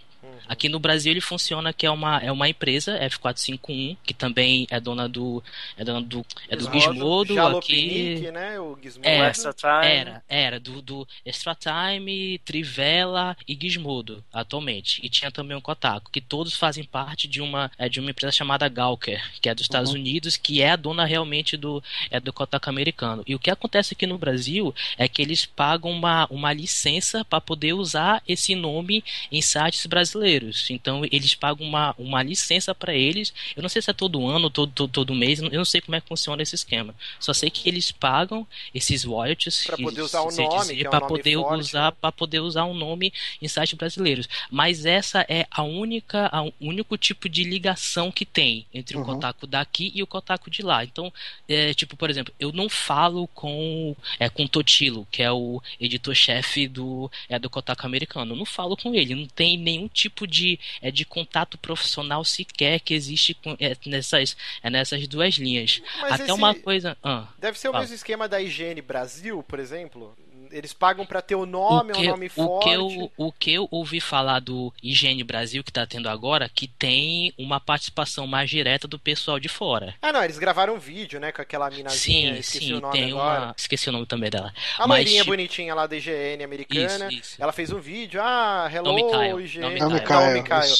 Aqui no Brasil ele funciona que é uma, é uma empresa, F451, que também é dona do é dona do é do Gizmodo aqui né, o Gizmodo. É, Extra Time. era, era do, do Extra Time, Trivela e Gizmodo, atualmente. E tinha também o Kotaku, que todos fazem parte de uma, é, de uma empresa chamada Gawker, que é dos Estados Unidos, que é a dona realmente do, é, do Kotaku americano. E o que acontece aqui no Brasil é que eles pagam uma, uma licença para poder usar esse nome em sites brasileiros. Então eles pagam uma, uma licença para eles. Eu não sei se é todo ano, todo, todo, todo mês, eu não sei como é que funciona esse esquema. Só sei que eles pagam esses royalties que poder usar o nome, é um nome poder forte, usar né? para poder usar um nome em sites brasileiros. Mas essa é a única, a- o único tipo de ligação que tem entre o Uhum. Kotaku daqui e o Kotaku de lá. Então, é, tipo, por exemplo, eu não falo com é com o Totilo, que é o editor-chefe do é do Kotaku americano. Eu não falo com ele, não tem nenhum tipo de é de contato profissional sequer que existe com, é, nessas é nessas duas linhas. Mas Até uma coisa, ah, Deve ser o mesmo esquema da IGN Brasil, por exemplo. Eles pagam pra ter o nome, o um que, nome o forte. que eu, o que eu ouvi falar do IGN Brasil que tá tendo agora, que tem uma participação mais direta do pessoal de fora. Ah, não, eles gravaram um vídeo, né, com aquela minazinha, Sim, esqueci sim, o nome tem agora. uma. Esqueci o nome também dela. A Mas, loirinha tipo, bonitinha lá da IGN americana. Isso, isso. Ela fez um vídeo, ah, hello, Mikael, IGN. não, É o Mikael. Mikael.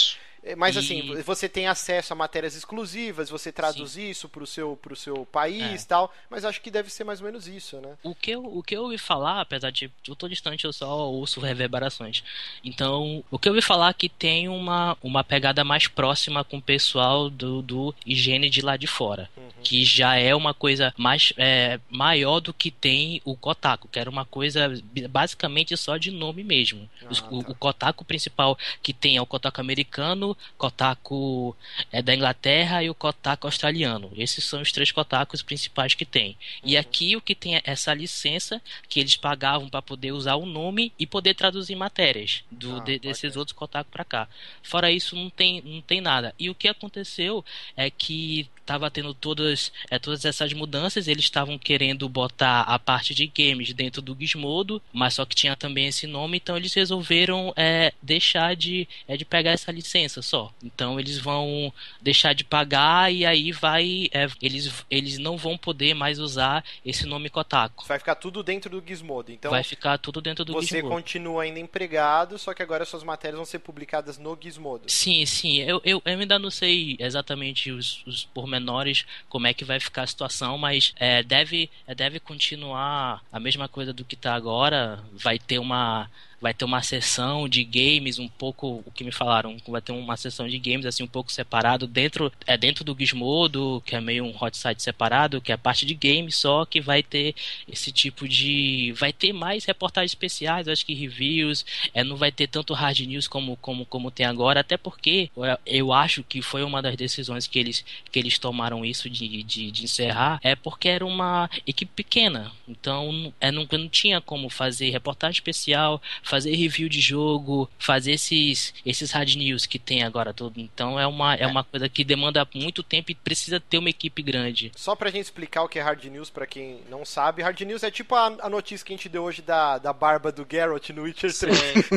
É, Mas E- assim, você tem acesso a matérias exclusivas, você traduz isso pro seu, pro seu país e tal, mas acho que deve ser mais ou menos isso, né? O que, eu, o que eu ouvi falar, apesar de eu tô distante, eu só ouço reverberações. Então, o que eu ouvi falar é que tem uma, uma pegada mais próxima com o pessoal do, do higiene de lá de fora. Que já é uma coisa mais é, maior do que tem o Kotaku, que era uma coisa basicamente só de nome mesmo. Ah, o, tá. o Kotaku principal que tem é o Kotaku americano, Kotaku é da Inglaterra e o Kotaku australiano. Esses são os três Kotakus principais que tem. E aqui o que tem é essa licença que eles pagavam para poder usar o nome e poder traduzir matérias do, Ah, de- desses outros Kotaku para cá. Fora isso não tem não tem nada. E o que aconteceu é que estava tendo todas é, todas essas mudanças, eles estavam querendo botar a parte de games dentro do Gizmodo, mas só que tinha também esse nome, então eles resolveram é, deixar de é, de pegar essa licença só. Então eles vão deixar de pagar e aí vai é, eles eles não vão poder mais usar esse nome Kotaku. Vai ficar tudo dentro do Gizmodo. Então, vai ficar tudo dentro do você Gizmodo. continua ainda empregado, só que agora suas matérias vão ser publicadas no Gizmodo. Sim, sim. Eu, eu, eu ainda não sei exatamente os, os pormenores, como é que vai ficar a situação, mas é, deve, é, deve continuar a mesma coisa do que está agora. Vai ter uma. Vai ter uma sessão de games um pouco, o que me falaram, vai ter uma sessão de games assim um pouco separado dentro é dentro do Gizmodo, que é meio um hot site separado, que é parte de games só que vai ter esse tipo de vai ter mais reportagens especiais, acho que reviews, é, não vai ter tanto hard news como, como, como tem agora, até porque eu- eu acho que foi uma das decisões que eles, que eles tomaram isso de, de, de encerrar, é porque era uma equipe pequena, então é, não, não tinha como fazer reportagem especial, fazer review de jogo, fazer esses, esses hard news que tem agora tudo. Então é uma, é, é. uma coisa que demanda muito tempo e precisa ter uma equipe grande. Só pra gente explicar o que é hard news para quem não sabe, hard news é tipo a, a, notícia que a gente deu hoje da, da barba do Geralt no Witcher 3. [laughs]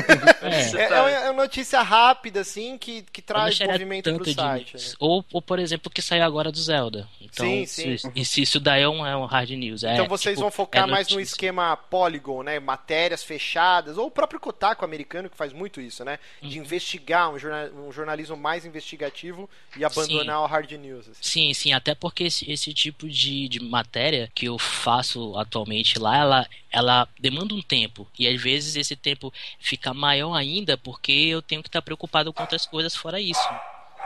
[laughs] é. é, é, uma notícia rápida, assim, que, que traz movimento pro site. Né? Ou, ou, por exemplo, o que saiu agora do Zelda. Então, sim, sim. Se, e se isso daí é um, é um hard news. É, então vocês tipo, vão focar mais no esquema Polygon, né? Matérias fechadas, ou próprio Kotaku americano que faz muito isso, né? De uhum. investigar um, jornal, um, jornalismo mais investigativo e abandonar sim. o hard news. Assim. Sim, sim, até porque esse, esse tipo de, de matéria que eu faço atualmente lá, ela, ela demanda um tempo. E às vezes esse tempo fica maior ainda porque eu tenho que estar preocupado com outras coisas fora isso.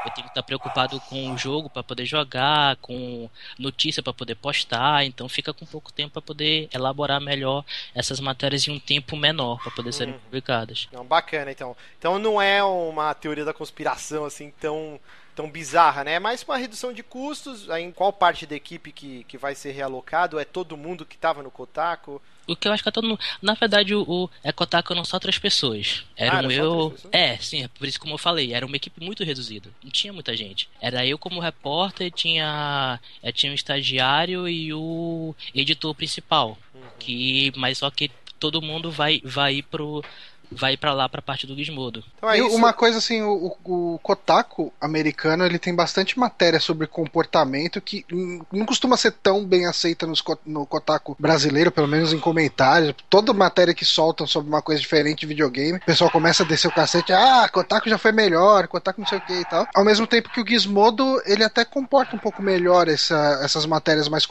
Eu tenho que estar preocupado com o jogo para poder jogar, com notícia para poder postar, então fica com pouco tempo para poder elaborar melhor essas matérias em um tempo menor para poder serem hum. publicadas. Não, bacana, então. Então não é uma teoria da conspiração assim tão tão bizarra, né? É mais uma redução de custos. Em qual parte da equipe que, que vai ser realocado? É todo mundo que estava no Kotaku? O que eu acho que é todo mundo. Na verdade, o, o Kotaku não só três pessoas. Eram ah, era eu. É, sim, é por isso como eu falei, era uma equipe muito reduzida. Não tinha muita gente. Era eu como repórter, tinha. É, tinha um estagiário e o editor principal. Uhum. Que. Mas só que todo mundo vai, vai ir pro vai para lá para a parte do Gizmodo. Então é uma coisa assim, o, o, Kotaku americano ele tem bastante matéria sobre comportamento que não costuma ser tão bem aceita nos, no Kotaku brasileiro, pelo menos em comentários. Toda matéria que soltam sobre uma coisa diferente de videogame, o pessoal começa a descer o cacete, ah, Kotaku já foi melhor, Kotaku não sei o que e tal. Ao mesmo tempo que o Gizmodo ele até comporta um pouco melhor essa, essas matérias mais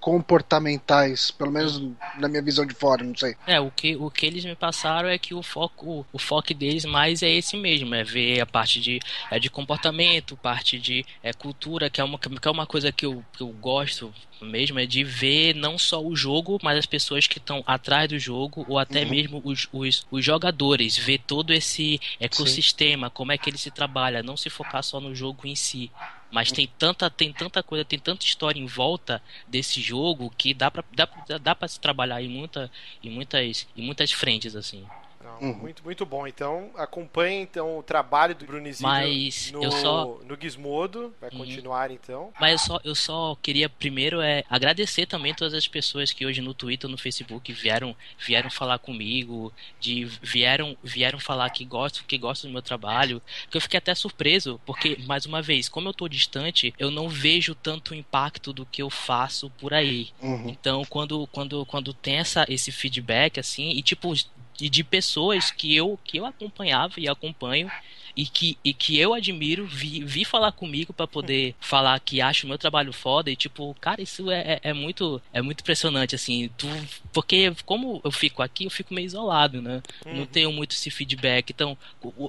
comportamentais, pelo menos na minha visão de fora, não sei. É, o que, o que eles me passaram é que o foco, o foco deles mais é esse mesmo, é ver a parte de, é de comportamento, parte de é, cultura, que é, uma, que é uma coisa que eu, que eu gosto mesmo, é de ver não só o jogo, mas as pessoas que estão atrás do jogo, ou até uhum. mesmo os, os, os, jogadores, ver todo esse ecossistema, Sim. como é que ele se trabalha, não se focar só no jogo em si. Mas tem tanta, tem tanta coisa, tem tanta história em volta desse jogo que dá pra, dá, dá pra se trabalhar em, muita, em, muitas, em muitas frentes, assim. Uhum. Muito, muito bom. Então, acompanhe então, o trabalho do Brunizinho Mas no, eu só... no Gizmodo. Vai uhum. continuar, então. Mas eu só, eu só queria primeiro é, agradecer também todas as pessoas que hoje no Twitter no Facebook vieram, vieram falar comigo, de, vieram, vieram falar que gostam, que gostam do meu trabalho. Que eu fiquei até surpreso, porque, mais uma vez, como eu tô distante, eu não vejo tanto impacto do que eu faço por aí. Uhum. Então, quando, quando, quando tem essa, esse feedback, assim, e tipo, e de pessoas que eu, que eu acompanhava e acompanho e que, e que eu admiro, vi, vi falar comigo para poder falar que acho o meu trabalho foda e tipo, cara, isso é, é, é, muito é muito impressionante, assim, tu, porque como eu fico aqui, eu fico meio isolado, né? Uhum. Não tenho muito esse feedback. Então,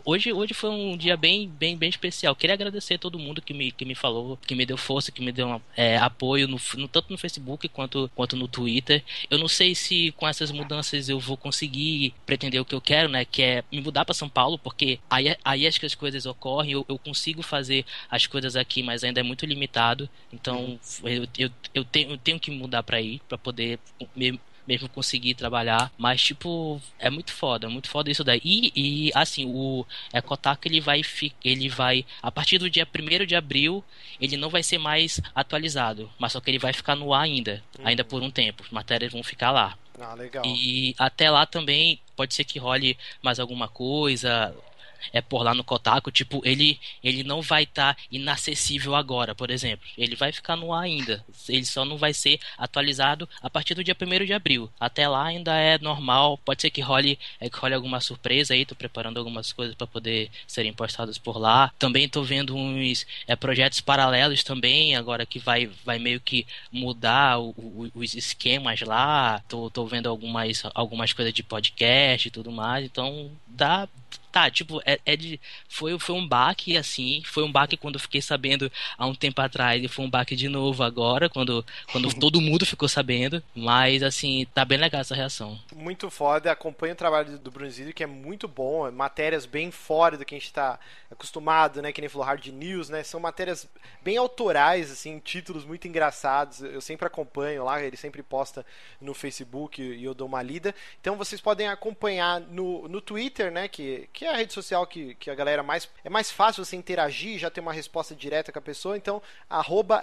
hoje, hoje foi um dia bem, bem, bem especial. Queria agradecer a todo mundo que me, que me falou, que me deu força, que me deu é, apoio, no, no, tanto no Facebook quanto, quanto no Twitter. Eu não sei se com essas mudanças eu vou conseguir pretender o que eu quero, né? Que é me mudar para São Paulo, porque aí, aí que as coisas ocorrem, eu, eu consigo fazer as coisas aqui, mas ainda é muito limitado. Então uhum. eu, eu, eu, tenho, eu tenho que mudar para ir, para poder me, mesmo conseguir trabalhar. Mas, tipo, é muito foda, muito foda isso daí. E, e assim, o é, Kotaku ele vai, ele vai, a partir do dia 1 de abril, ele não vai ser mais atualizado, mas só que ele vai ficar no ar ainda, uhum. ainda por um tempo. As matérias vão ficar lá. Ah, legal. E até lá também pode ser que role mais alguma coisa é por lá no Kotaku, tipo, ele, ele não vai estar tá inacessível agora, por exemplo. Ele vai ficar no ar ainda. Ele só não vai ser atualizado a partir do dia 1 de abril. Até lá ainda é normal. Pode ser que role, é, que role alguma surpresa aí. Tô preparando algumas coisas para poder serem postadas por lá. Também tô vendo uns é, projetos paralelos também, agora que vai, vai meio que mudar o, o, os esquemas lá. Tô, tô vendo algumas, algumas coisas de podcast e tudo mais. Então dá, Tá, tipo, é, é, de. Foi, foi um baque, assim. Foi um baque quando eu fiquei sabendo há um tempo atrás. E foi um baque de novo agora, quando, quando [laughs] todo mundo ficou sabendo. Mas, assim, tá bem legal essa reação. Muito foda. Acompanho o trabalho do Brunzillo, que é muito bom. Matérias bem fora do que a gente tá acostumado, né? Que nem falou Hard News, né? São matérias bem autorais, assim, títulos muito engraçados. Eu sempre acompanho lá, ele sempre posta no Facebook e eu dou uma lida. Então vocês podem acompanhar no, no Twitter, né? Que, que é a rede social que, que a galera mais. É mais fácil você interagir, já ter uma resposta direta com a pessoa. Então,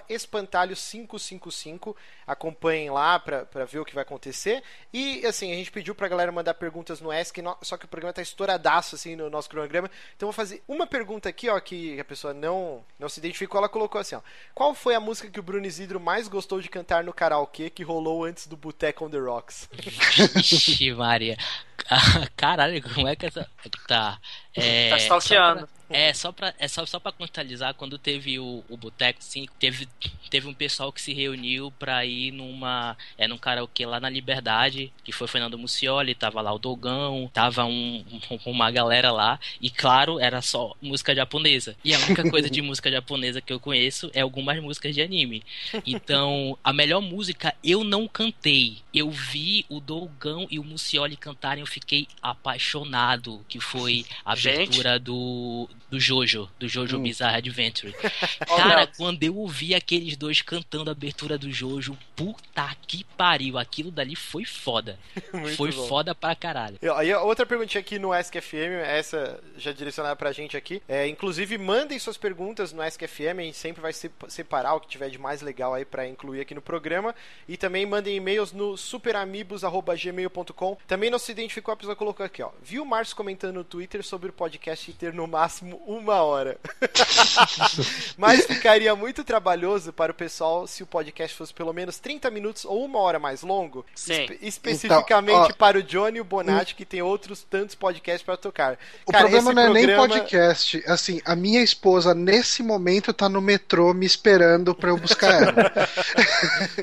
espantalho555. Acompanhem lá pra ver o que vai acontecer. E assim, a gente pediu pra galera mandar perguntas no ESC, só que o programa tá estouradaço assim no nosso cronograma. Então vou fazer uma pergunta aqui, ó, que a pessoa não, não se identificou. Ela colocou assim, ó. Qual foi a música que o Bruno Isidro mais gostou de cantar no karaokê que rolou antes do Boteco on the Rocks? [laughs] Ixi, Maria. [laughs] Caralho, como é que essa. Tá. É, tá stalkeando. É, só pra, é só, só pra contextualizar, quando teve o, o Boteco, sim, teve, teve um pessoal que se reuniu pra ir numa. É num karaokê lá na Liberdade, que foi Fernando Mucioli, tava lá o Dogão, tava um, uma galera lá, e claro, era só música japonesa. E a única coisa de [laughs] música japonesa que eu conheço é algumas músicas de anime. Então, a melhor música eu não cantei. Eu vi o Dogão e o Mucioli cantarem, eu fiquei apaixonado, que foi a abertura Gente. do do Jojo, do Jojo hum. Bizarre Adventure. [laughs] Cara, quando eu ouvi aqueles dois cantando a abertura do Jojo, puta que pariu, aquilo dali foi foda. [laughs] foi bom. foda pra caralho. E outra perguntinha aqui no FM, essa já direcionada pra gente aqui. É, inclusive, mandem suas perguntas no FM, a gente sempre vai separar o que tiver de mais legal aí pra incluir aqui no programa. E também mandem e-mails no superamigos.gmail.com. Também não se identificou, a pessoa colocou aqui, ó. Viu o Márcio comentando no Twitter sobre o podcast ter no máximo uma hora. [laughs] Mas ficaria muito trabalhoso para o pessoal se o podcast fosse pelo menos 30 minutos ou uma hora mais longo. Espe especificamente então, ó, para o Johnny e o Bonatti, que tem outros tantos podcasts para tocar. O Cara, problema não programa... é nem podcast. Assim, a minha esposa, nesse momento, tá no metrô me esperando para eu buscar ela.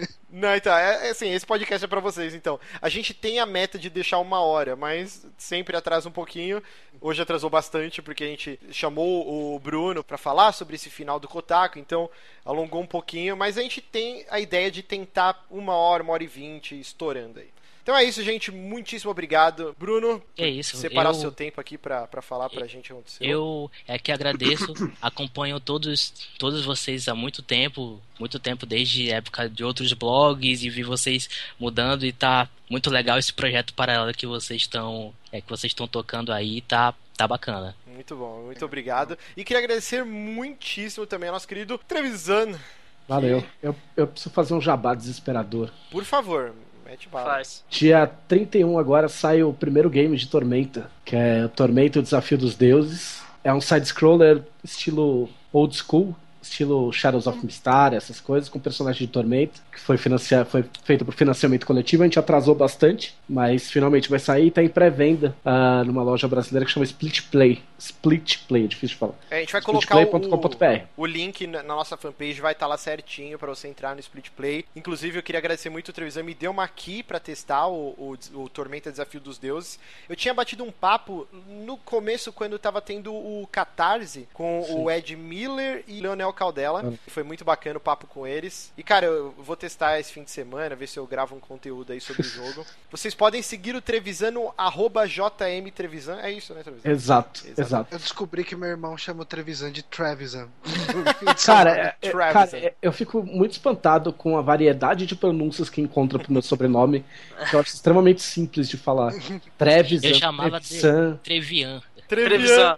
[laughs] Não, então, é, é, assim, esse podcast é para vocês, então. A gente tem a meta de deixar uma hora, mas sempre atrasa um pouquinho. Hoje atrasou bastante porque a gente chamou o Bruno para falar sobre esse final do Kotaku, então alongou um pouquinho, mas a gente tem a ideia de tentar uma hora, uma hora e vinte estourando aí. Então é isso, gente. Muitíssimo obrigado. Bruno, é isso. separar eu, o seu tempo aqui para falar pra gente o que aconteceu. Eu é que agradeço, [coughs] acompanho todos, todos vocês há muito tempo, muito tempo, desde a época de outros blogs e vi vocês mudando e tá muito legal esse projeto paralelo que vocês estão é, que vocês estão tocando aí, tá, tá bacana. Muito bom, muito obrigado. E queria agradecer muitíssimo também ao nosso querido Trevisan. Valeu. Eu, eu preciso fazer um jabá desesperador. Por favor, Mete bala. Faz. Dia 31 agora sai o primeiro game de Tormenta, que é Tormenta o Desafio dos Deuses. É um side-scroller estilo old school, estilo Shadows of Mystar, essas coisas, com personagem de Tormenta, que foi, financiado, foi feito por financiamento coletivo. A gente atrasou bastante, mas finalmente vai sair e tá em pré-venda uh, numa loja brasileira que chama Split Play. Split Play, é difícil de falar. É, a gente vai colocar o, o link na nossa fanpage, vai estar tá lá certinho para você entrar no Split Play. Inclusive, eu queria agradecer muito o Trevisan, me deu uma key para testar o, o, o, Tormenta Desafio dos Deuses. Eu tinha batido um papo no começo, quando tava tendo o Catarse, com Sim. o Ed Miller e Leonel Caldela. Ah. Foi muito bacana o papo com eles. E, cara, eu vou testar esse fim de semana, ver se eu gravo um conteúdo aí sobre o [laughs] jogo. Vocês podem seguir o Trevisan no arroba jmtrevisan. É isso, né, Trevisan? Exato, exato. Exato. Eu descobri que meu irmão chama o Trevisan de Trevisan. [laughs] cara, é, é, cara é, eu fico muito espantado com a variedade de pronúncias que encontra pro meu sobrenome, que eu acho extremamente simples de falar. [laughs] Trevisan, eu chamava Trevisan. de Trevian. Trevian.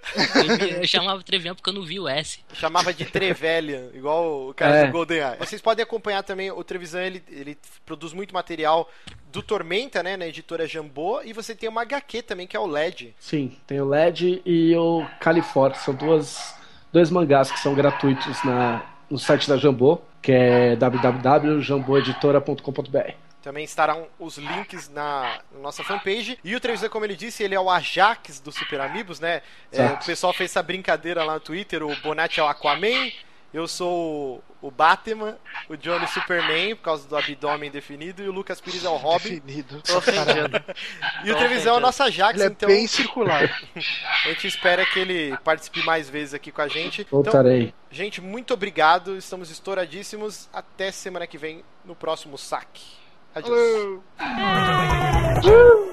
Eu chamava Trevian porque eu não vi o S. chamava de Trevelyan, igual o cara é. do GoldenEye. Vocês podem acompanhar também o Trevisan, ele, ele produz muito material do Tormenta, né, na editora Jambô, e você tem uma HQ também, que é o LED. Sim, tem o LED e o Califor, são duas, dois mangás que são gratuitos na, no site da Jambô, que é www.jamboeditora.com.br. Também estarão os links na, na nossa fanpage. E o Trevisan, como ele disse, ele é o Ajax do Super Amigos, né? É, o pessoal fez essa brincadeira lá no Twitter, o Bonatti é o Aquaman, Eu sou o Batman, o Johnny Superman, por causa do abdômen definido, e o Lucas Pires é o Robin. Definido. Tô ofendido. [laughs] E o Trevisão é a ofendido. nossa Jax, Ele é então bem circular. [laughs] a gente espera que ele participe mais vezes aqui com a gente. Então, Voltarei. gente, muito obrigado. Estamos estouradíssimos. Até semana que vem no próximo saque. Adios. Hello.